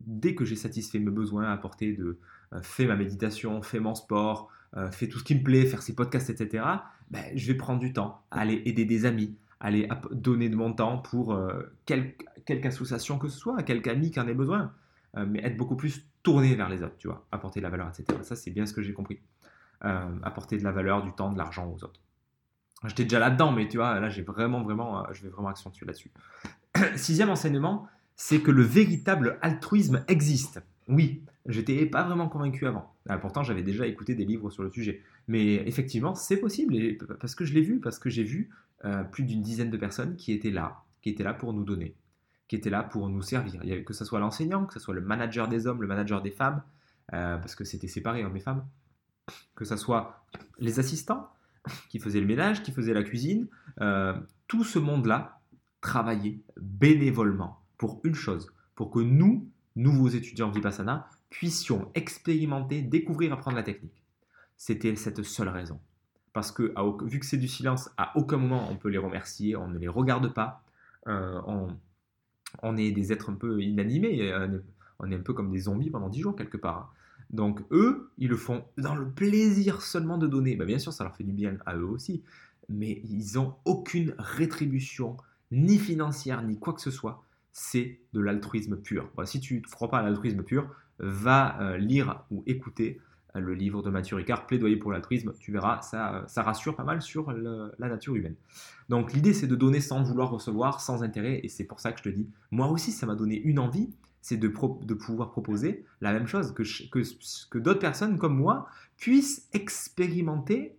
dès que j'ai satisfait mes besoins, apporté de, fait ma méditation, fait mon sport, fait tout ce qui me plaît, faire ces podcasts, etc., ben, je vais prendre du temps, aller aider des amis, aller donner de mon temps pour quelque, quelque, association que ce soit, quelque ami qui en ait besoin, mais être beaucoup plus tourné vers les autres, tu vois, apporter de la valeur, etc. Ça, c'est bien ce que j'ai compris. apporter de la valeur, du temps, de l'argent aux autres. J'étais déjà là-dedans, mais tu vois, là, j'ai vraiment, vraiment, euh, je vais vraiment accentuer là-dessus. [CLEARS THROAT] Sixième enseignement, c'est que le véritable altruisme existe. Oui, j'étais pas vraiment convaincu avant. Ah, pourtant, j'avais déjà écouté des livres sur le sujet. Mais effectivement, c'est possible, parce que je l'ai vu, parce que j'ai vu euh, plus d'une dizaine de personnes qui étaient là, qui étaient là pour nous donner, qui étaient là pour nous servir. Que ce soit l'enseignant, que ce soit le manager des hommes, le manager des femmes, euh, parce que c'était séparé hommes et femmes, que ce soit les assistants, qui faisait le ménage, qui faisait la cuisine, euh, tout ce monde-là travaillait bénévolement pour une chose, pour que nous, nouveaux étudiants Vipassana, puissions expérimenter, découvrir, apprendre la technique. C'était cette seule raison. Parce que vu que c'est du silence, à aucun moment on peut les remercier, on ne les regarde pas, euh, on, est des êtres un peu inanimés, euh, on est un peu comme des zombies pendant dix jours quelque part. Donc eux, ils le font dans le plaisir seulement de donner. Bah, bien sûr, ça leur fait du bien à eux aussi, mais ils n'ont aucune rétribution, ni financière, ni quoi que ce soit. C'est de l'altruisme pur. si tu ne crois pas à l'altruisme pur, va euh, lire ou écouter euh, le livre de Mathieu Ricard, Plaidoyer pour l'altruisme. Tu verras, ça, ça rassure pas mal sur la nature humaine. Donc l'idée, c'est de donner sans vouloir recevoir, sans intérêt, et c'est pour ça que je te dis, moi aussi, ça m'a donné une envie c'est de, pouvoir proposer la même chose, que, que, d'autres personnes comme moi puissent expérimenter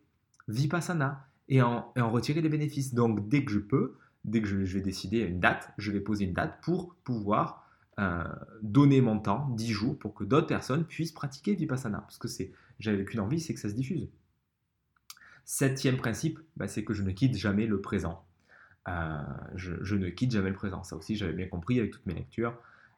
Vipassana et en, et en, retirer des bénéfices. Donc dès que je peux, dès que je, vais décider une date, je vais poser une date pour pouvoir euh, donner mon temps, 10 jours, pour que d'autres personnes puissent pratiquer Vipassana. Parce que j'avais qu'une envie, c'est que ça se diffuse. Septième principe, bah, c'est que je ne quitte jamais le présent. Euh, je, je, ne quitte jamais le présent. Ça aussi, j'avais bien compris avec toutes mes lectures.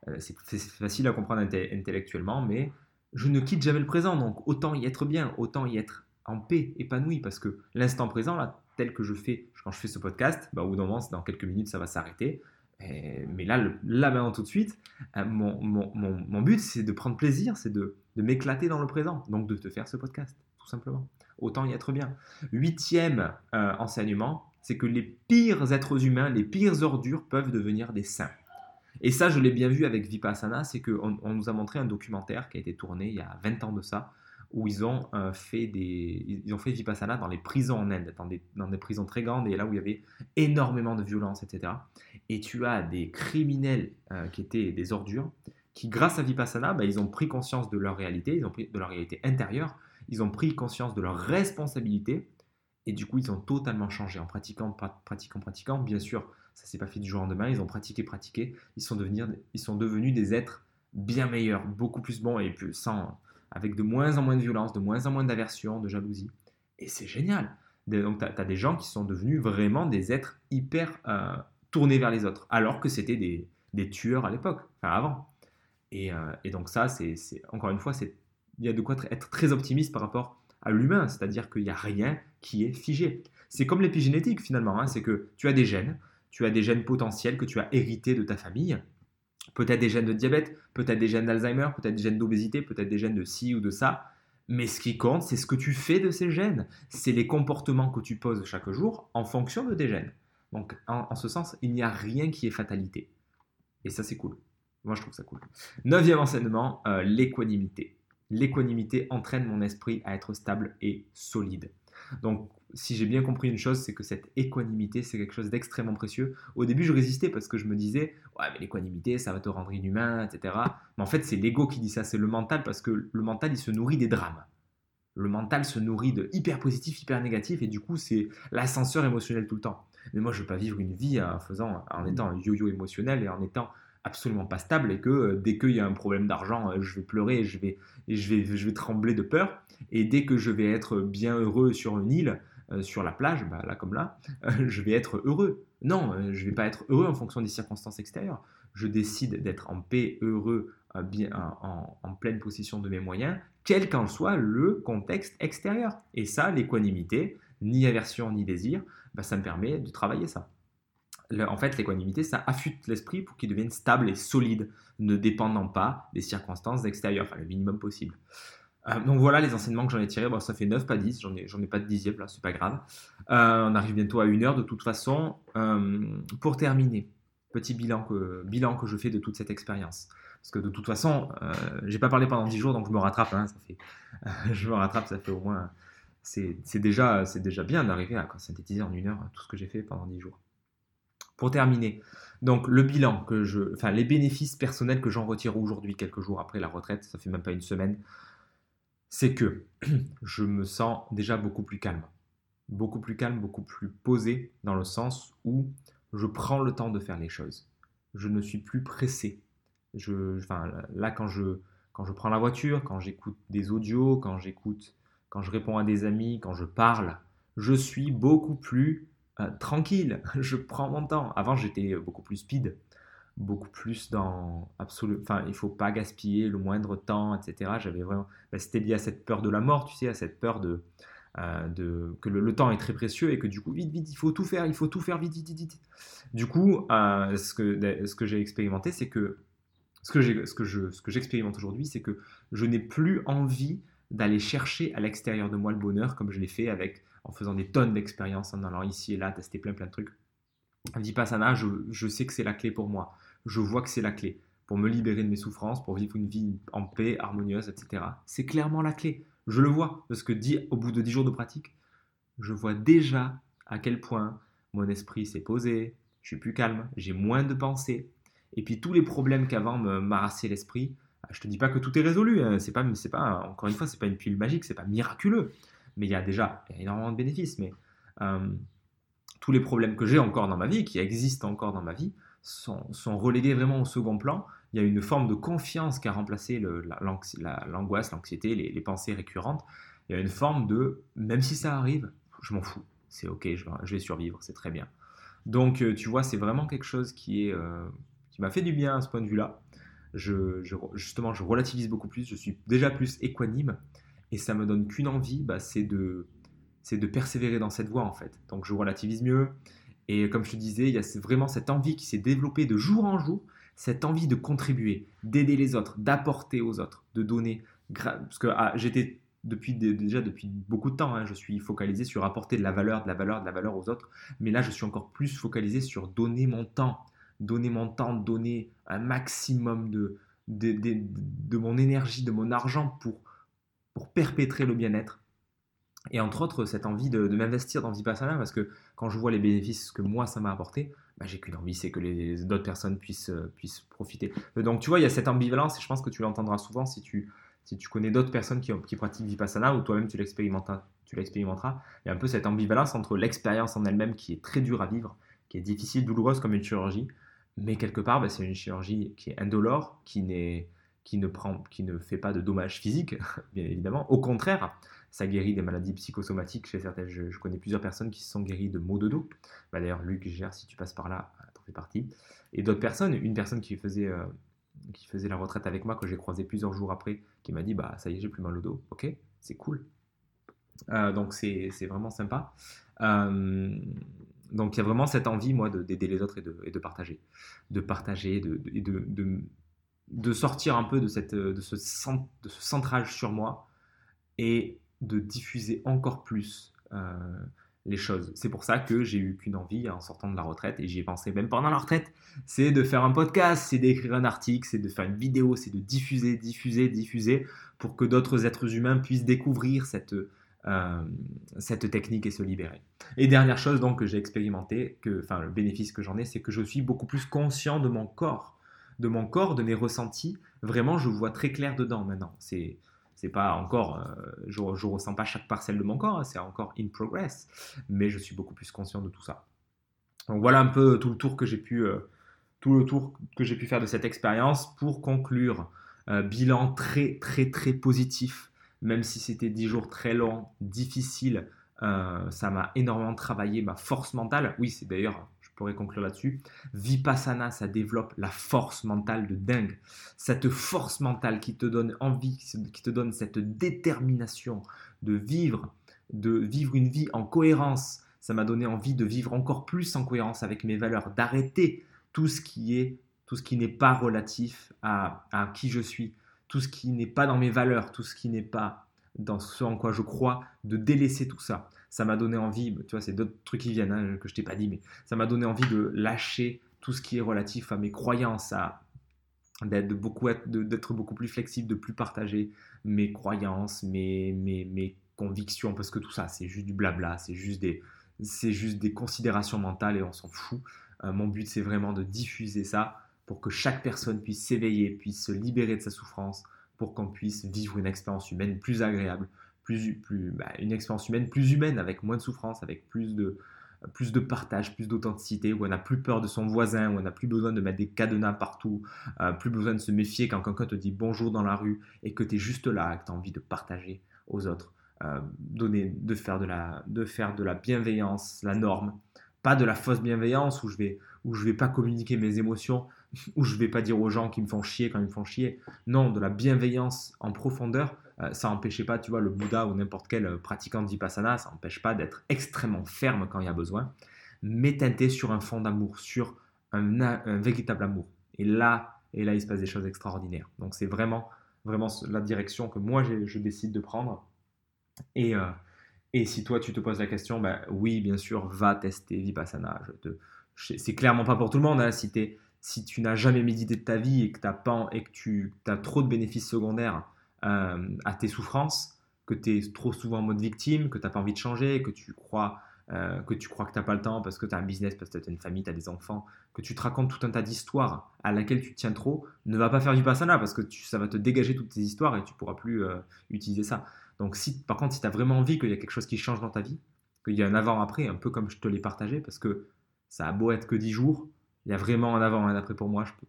Euh, c'est facile à comprendre intellectuellement, mais je ne quitte jamais le présent, donc autant y être bien, autant y être en paix, épanoui, parce que l'instant présent, tel que je fais quand je fais ce podcast, bah, au bout d'un moment, dans quelques minutes, ça va s'arrêter. Mais là, là maintenant, tout de suite, euh, mon, but, c'est de prendre plaisir, c'est de, m'éclater dans le présent, donc de te faire ce podcast, tout simplement. Autant y être bien. Huitième euh, enseignement, c'est que les pires êtres humains, les pires ordures peuvent devenir des saints. Et ça, je l'ai bien vu avec Vipassana, c'est qu'on on nous a montré un documentaire qui a été tourné il y a 20 ans de ça, où ils ont euh, fait des, ils ont fait vipassana dans les prisons en Inde, dans des, prisons très grandes et là où il y avait énormément de violence, etc. Et tu as des criminels euh, qui étaient des ordures, qui grâce à vipassana, bah, ils ont pris conscience de leur réalité, ils ont pris de leur réalité intérieure, ils ont pris conscience de leur responsabilité et du coup ils ont totalement changé en pratiquant, pratiquant, pratiquant. Bien sûr, ça s'est pas fait du jour au lendemain, ils ont pratiqué, pratiqué, ils sont devenus, ils sont devenus des êtres bien meilleurs, beaucoup plus bons et plus sans avec de moins en moins de violence, de moins en moins d'aversion, de jalousie. Et c'est génial. Donc, tu as, des gens qui sont devenus vraiment des êtres hyper euh, tournés vers les autres, alors que c'était des, tueurs à l'époque, enfin avant. Et, euh, donc, ça, c'est encore une fois, il y a de quoi être très optimiste par rapport à l'humain, c'est-à-dire qu'il n'y a rien qui est figé. C'est comme l'épigénétique finalement, hein. c'est que tu as des gènes, tu as des gènes potentiels que tu as hérités de ta famille, Peut-être des gènes de diabète, peut-être des gènes d'Alzheimer, peut-être des gènes d'obésité, peut-être des gènes de ci ou de ça. Mais ce qui compte, c'est ce que tu fais de ces gènes. C'est les comportements que tu poses chaque jour en fonction de tes gènes. Donc, en, ce sens, il n'y a rien qui est fatalité. Et ça, c'est cool. Moi, je trouve ça cool. Neuvième enseignement, euh, l'équanimité. L'équanimité entraîne mon esprit à être stable et solide. Donc, si j'ai bien compris une chose, c'est que cette équanimité, c'est quelque chose d'extrêmement précieux. Au début, je résistais parce que je me disais, ouais, mais l'équanimité, ça va te rendre inhumain, etc. Mais en fait, c'est l'ego qui dit ça, c'est le mental, parce que le mental, il se nourrit des drames. Le mental se nourrit de hyper positif, hyper négatif, et du coup, c'est l'ascenseur émotionnel tout le temps. Mais moi, je ne veux pas vivre une vie en, faisant, en étant un yo-yo émotionnel et en étant absolument pas stable et que euh, dès qu'il y a un problème d'argent, euh, je vais pleurer, je vais, je, vais, je vais trembler de peur. Et dès que je vais être bien heureux sur une île, euh, sur la plage, bah, là comme là, je vais être heureux. Non, je ne vais pas être heureux en fonction des circonstances extérieures. Je décide d'être en paix, heureux, bien, en, pleine possession de mes moyens, quel qu'en soit le contexte extérieur. Et ça, l'équanimité, ni aversion ni désir, bah, ça me permet de travailler ça en fait, l'équanimité, ça affûte l'esprit pour qu'il devienne stable et solide, ne dépendant pas des circonstances extérieures, enfin le minimum possible. Euh, donc voilà les enseignements que j'en ai tirés. Bon, ça fait 9, pas 10, j'en ai, ai pas de dixième là, c'est pas grave. Euh, on arrive bientôt à une heure de toute façon. Euh, pour terminer, petit bilan que, je fais de toute cette expérience. Parce que de toute façon, j'ai pas parlé pendant 10 jours, donc je me rattrape. Hein, [LAUGHS] je me rattrape, ça fait au moins. C'est déjà, déjà bien d'arriver à synthétiser en une heure tout ce que j'ai fait pendant 10 jours. Pour terminer, donc le bilan que je, enfin les bénéfices personnels que j'en retire aujourd'hui, quelques jours après la retraite, ça fait même pas une semaine, c'est que [CLEARS THROAT] je me sens déjà beaucoup plus calme, beaucoup plus calme, beaucoup plus posé dans le sens où je prends le temps de faire les choses. Je ne suis plus pressé. Je, enfin, là quand je quand je prends la voiture, quand j'écoute des audios, quand j'écoute, quand je réponds à des amis, quand je parle, je suis beaucoup plus euh, tranquille, [LAUGHS] je prends mon temps. Avant, j'étais beaucoup plus speed, beaucoup plus dans absolu. Enfin, il faut pas gaspiller le moindre temps, etc. J'avais vraiment. Ben, c'était lié à cette peur de la mort, tu sais, à cette peur de, euh, de que le, temps est très précieux et que du coup, vite, vite, il faut tout faire, il faut tout faire vite, vite, vite. Du coup, euh, ce que, ce que j'ai expérimenté, c'est que ce que, ce que je, ce que j'expérimente aujourd'hui, c'est que je n'ai plus envie d'aller chercher à l'extérieur de moi le bonheur comme je l'ai fait avec en faisant des tonnes d'expériences, en allant ici et là, tester plein plein de trucs. Vipassana, je, je sais que c'est la clé pour moi. Je vois que c'est la clé pour me libérer de mes souffrances, pour vivre une vie en paix, harmonieuse, etc. C'est clairement la clé. Je le vois, parce que dit, au bout de 10 jours de pratique, je vois déjà à quel point mon esprit s'est posé, je suis plus calme, j'ai moins de pensées. Et puis tous les problèmes qu'avant m'arrassaient l'esprit, je te dis pas que tout est résolu, hein. c'est pas, encore une fois, c'est pas une pile magique, c'est pas miraculeux mais il y a déjà énormément de bénéfices. Mais euh, tous les problèmes que j'ai encore dans ma vie, qui existent encore dans ma vie, sont, relégués vraiment au second plan. Il y a une forme de confiance qui a remplacé l'angoisse, l'anxiété, les, pensées récurrentes. Il y a une forme de, même si ça arrive, je m'en fous. C'est ok, je vais, survivre, c'est très bien. Donc, euh, tu vois, c'est vraiment quelque chose qui est, euh, qui m'a fait du bien à ce point de vue-là. Justement, je relativise beaucoup plus, je suis déjà plus équanime et ça me donne qu'une envie, bah, c'est de, de persévérer dans cette voie en fait. Donc je relativise mieux. Et comme je te disais, il y a vraiment cette envie qui s'est développée de jour en jour, cette envie de contribuer, d'aider les autres, d'apporter aux autres, de donner. Parce que ah, j'étais déjà depuis beaucoup de temps, hein, je suis focalisé sur apporter de la valeur, de la valeur, de la valeur aux autres. Mais là, je suis encore plus focalisé sur donner mon temps, donner mon temps, donner un maximum de, mon énergie, de mon argent pour perpétrer le bien-être. Et entre autres, cette envie de, m'investir dans Vipassana, parce que quand je vois les bénéfices que moi, ça m'a apporté, bah, j'ai qu'une envie, c'est que d'autres personnes puissent, euh, profiter. Donc tu vois, il y a cette ambivalence, et je pense que tu l'entendras souvent si tu, connais d'autres personnes qui, pratiquent Vipassana, ou toi-même tu l'expérimenteras. Il y a un peu cette ambivalence entre l'expérience en elle-même qui est très dure à vivre, qui est difficile, douloureuse comme une chirurgie, mais quelque part, bah, c'est une chirurgie qui est indolore, qui ne fait pas de dommages physiques, [LAUGHS] bien évidemment. Au contraire, ça guérit des maladies psychosomatiques chez certaines. Je, connais plusieurs personnes qui se sont guéries de maux de dos. Bah, D'ailleurs, Luc Gère, si tu passes par là, t'en fais partie. Et d'autres personnes, une personne qui faisait, euh, qui faisait la retraite avec moi, que j'ai croisé plusieurs jours après, qui m'a dit Bah, ça y est, j'ai plus mal au dos. Ok, c'est cool. Euh, donc, c'est vraiment sympa. Euh, donc, il y a vraiment cette envie, moi, d'aider les autres et de, de, partager. De partager de, de, de, sortir un peu de, cette, ce, de ce centrage sur moi et de diffuser encore plus euh, les choses. C'est pour ça que j'ai eu qu'une envie en sortant de la retraite, et j'y ai pensé même pendant la retraite, c'est de faire un podcast, c'est d'écrire un article, c'est de faire une vidéo, c'est de diffuser, diffuser, diffuser, pour que d'autres êtres humains puissent découvrir cette, euh, cette technique et se libérer. Et dernière chose donc que j'ai expérimenté, que, enfin le bénéfice que j'en ai, c'est que je suis beaucoup plus conscient de mon corps, de mon corps, de mes ressentis. Vraiment, je vois très clair dedans maintenant. C'est pas encore, euh, je, je ressens pas chaque parcelle de mon corps, hein, c'est encore in progress, mais je suis beaucoup plus conscient de tout ça. Donc voilà un peu tout le tour que j'ai pu, euh, tout le tour que j'ai pu faire de cette expérience pour conclure. Euh, bilan très très très positif, même si c'était 10 jours très longs, difficiles. ça m'a énormément travaillé ma force mentale. Oui, c'est d'ailleurs pourrais conclure là-dessus. Vipassana, ça développe la force mentale de dingue. Cette force mentale qui te donne envie, qui te donne cette détermination de vivre, de vivre une vie en cohérence. Ça m'a donné envie de vivre encore plus en cohérence avec mes valeurs, d'arrêter tout ce qui est, tout ce qui n'est pas relatif à, à qui je suis, tout ce qui n'est pas dans mes valeurs, tout ce qui n'est pas dans ce en quoi je crois, de délaisser tout ça ça m'a donné envie, tu vois, c'est d'autres trucs qui viennent hein, que je t'ai pas dit, mais ça m'a donné envie de lâcher tout ce qui est relatif à mes croyances, à d'être beaucoup, beaucoup plus flexible, de plus partager mes croyances, mes, mes, mes convictions, parce que tout ça, c'est juste du blabla, c'est juste des, c'est juste des considérations mentales et on s'en fout. Euh, mon but, c'est vraiment de diffuser ça pour que chaque personne puisse s'éveiller, puisse se libérer de sa souffrance, pour qu'on puisse vivre une expérience humaine plus agréable, plus, bah, une expérience humaine plus humaine, avec moins de souffrance, avec plus de, plus de partage, plus d'authenticité, où on n'a plus peur de son voisin, où on n'a plus besoin de mettre des cadenas partout, euh, plus besoin de se méfier quand quelqu'un te dit bonjour dans la rue et que tu es juste là, que tu as envie de partager aux autres, euh, donner, de, faire de, la, de faire de la bienveillance la norme, pas de la fausse bienveillance où je vais, je vais pas communiquer mes émotions, où je vais pas dire aux gens qui me font chier quand ils me font chier. Non, de la bienveillance en profondeur euh, ça n'empêchait pas, tu vois, le Bouddha ou n'importe quel euh, pratiquant de Vipassana, ça n'empêche pas d'être extrêmement ferme quand il y a besoin, mais teinté sur un fond d'amour, sur un, véritable amour. Et là, et là, il se passe des choses extraordinaires. Donc c'est vraiment, vraiment la direction que moi, je décide de prendre. Et, euh, et si toi, tu te poses la question, ben, oui, bien sûr, va tester Vipassana. c'est clairement pas pour tout le monde. Hein. si, si tu n'as jamais médité de ta vie et que, que tu as trop de bénéfices secondaires, euh, à tes souffrances, que tu es trop souvent en mode victime, que tu n'as pas envie de changer, que tu crois euh, que tu crois que n'as pas le temps parce que tu as un business, parce que tu as une famille, tu as des enfants, que tu te racontes tout un tas d'histoires à laquelle tu tiens trop, ne va pas faire du passana parce que ça va te dégager toutes tes histoires et tu pourras plus euh, utiliser ça. Donc si, par contre, si tu as vraiment envie qu'il y a quelque chose qui change dans ta vie, qu'il y a un avant-après, un peu comme je te l'ai partagé, parce que ça a beau être que 10 jours, il y a vraiment un avant et un après pour moi. Je peux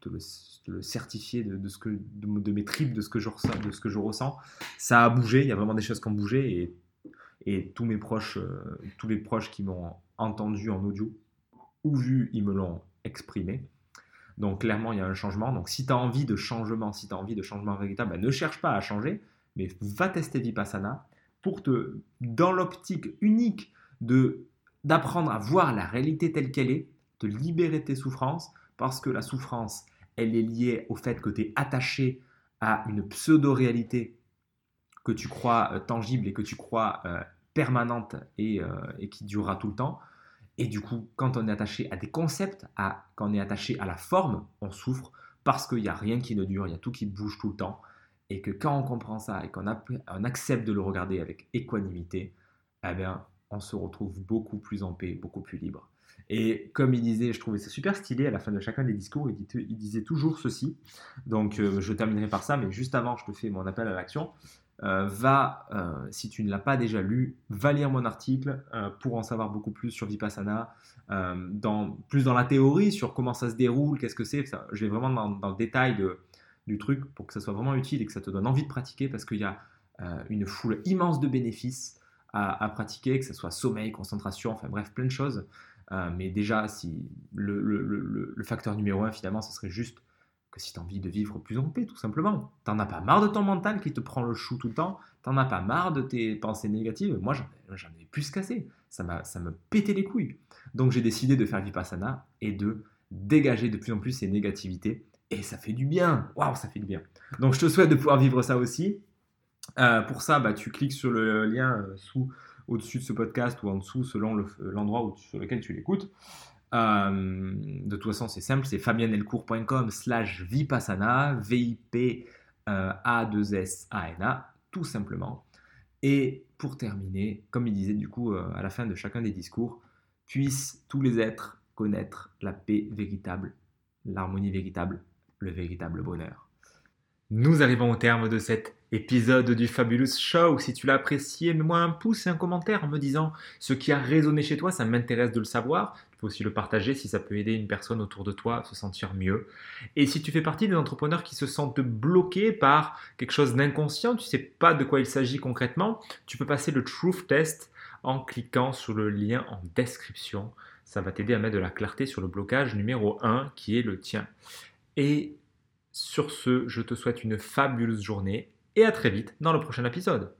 te, le, certifier de, ce que, de, mes tripes, de ce, que je ressens, de ce que je ressens. Ça a bougé, il y a vraiment des choses qui ont bougé et, tous mes proches, euh, tous les proches qui m'ont entendu en audio ou vu, ils me l'ont exprimé. Donc clairement, il y a un changement. Donc si tu as envie de changement, si tu as envie de changement véritable, ben, ne cherche pas à changer, mais va tester Vipassana pour te, dans l'optique unique d'apprendre à voir la réalité telle qu'elle est, te libérer de tes souffrances, parce que la souffrance, elle est liée au fait que tu es attaché à une pseudo-réalité que tu crois euh, tangible et que tu crois euh, permanente euh, et, qui durera tout le temps. Et du coup, quand on est attaché à des concepts, à, quand on est attaché à la forme, on souffre parce qu'il n'y a rien qui ne dure, il y a tout qui bouge tout le temps. et que quand on comprend ça et qu'on accepte de le regarder avec équanimité, eh bien, on se retrouve beaucoup plus en paix, beaucoup plus libre. Et comme il disait, je trouvais ça super stylé à la fin de chacun des discours, il, disait toujours ceci. Donc euh, je terminerai par ça, mais juste avant, je te fais mon appel à l'action. Euh, va, euh, si tu ne l'as pas déjà lu, va lire mon article pour en savoir beaucoup plus sur Vipassana, plus dans la théorie, sur comment ça se déroule, qu'est-ce que c'est. Je vais vraiment dans, le détail du truc pour que ça soit vraiment utile et que ça te donne envie de pratiquer parce qu'il y a une foule immense de bénéfices à, à, pratiquer, que ce soit sommeil, concentration, enfin bref, plein de choses. Euh, mais déjà, si le, facteur numéro un, finalement, ce serait juste que si tu as envie de vivre plus en paix, tout simplement. T'en as pas marre de ton mental qui te prend le chou tout le temps. T'en as pas marre de tes pensées négatives. Moi, j'en ai plus cassé. Ça, ça me pétait les couilles. Donc, j'ai décidé de faire Vipassana et de dégager de plus en plus ces négativités. Et ça fait du bien. Waouh, ça fait du bien. Donc, je te souhaite de pouvoir vivre ça aussi. Euh, pour ça, bah, tu cliques sur le lien euh, sous au-dessus de ce podcast ou en dessous selon l'endroit sur lequel tu l'écoutes. Euh, de toute façon, c'est simple, c'est fabianelcourt.com slash vipassana, V-I-P-A-2-S-A-N-A, tout simplement. Et pour terminer, comme il disait du coup euh, à la fin de chacun des discours, puissent tous les êtres connaître la paix véritable, l'harmonie véritable, le véritable bonheur. Nous arrivons au terme de cet épisode du Fabulous Show. Si tu l'as apprécié, mets-moi un pouce et un commentaire en me disant ce qui a résonné chez toi, ça m'intéresse de le savoir. Tu peux aussi le partager si ça peut aider une personne autour de toi à se sentir mieux. Et si tu fais partie des entrepreneurs qui se sentent bloqués par quelque chose d'inconscient, tu ne sais pas de quoi il s'agit concrètement, tu peux passer le Truth Test en cliquant sur le lien en description. Ça va t'aider à mettre de la clarté sur le blocage numéro 1 qui est le tien. Et sur ce, je te souhaite une fabuleuse journée et à très vite dans le prochain épisode.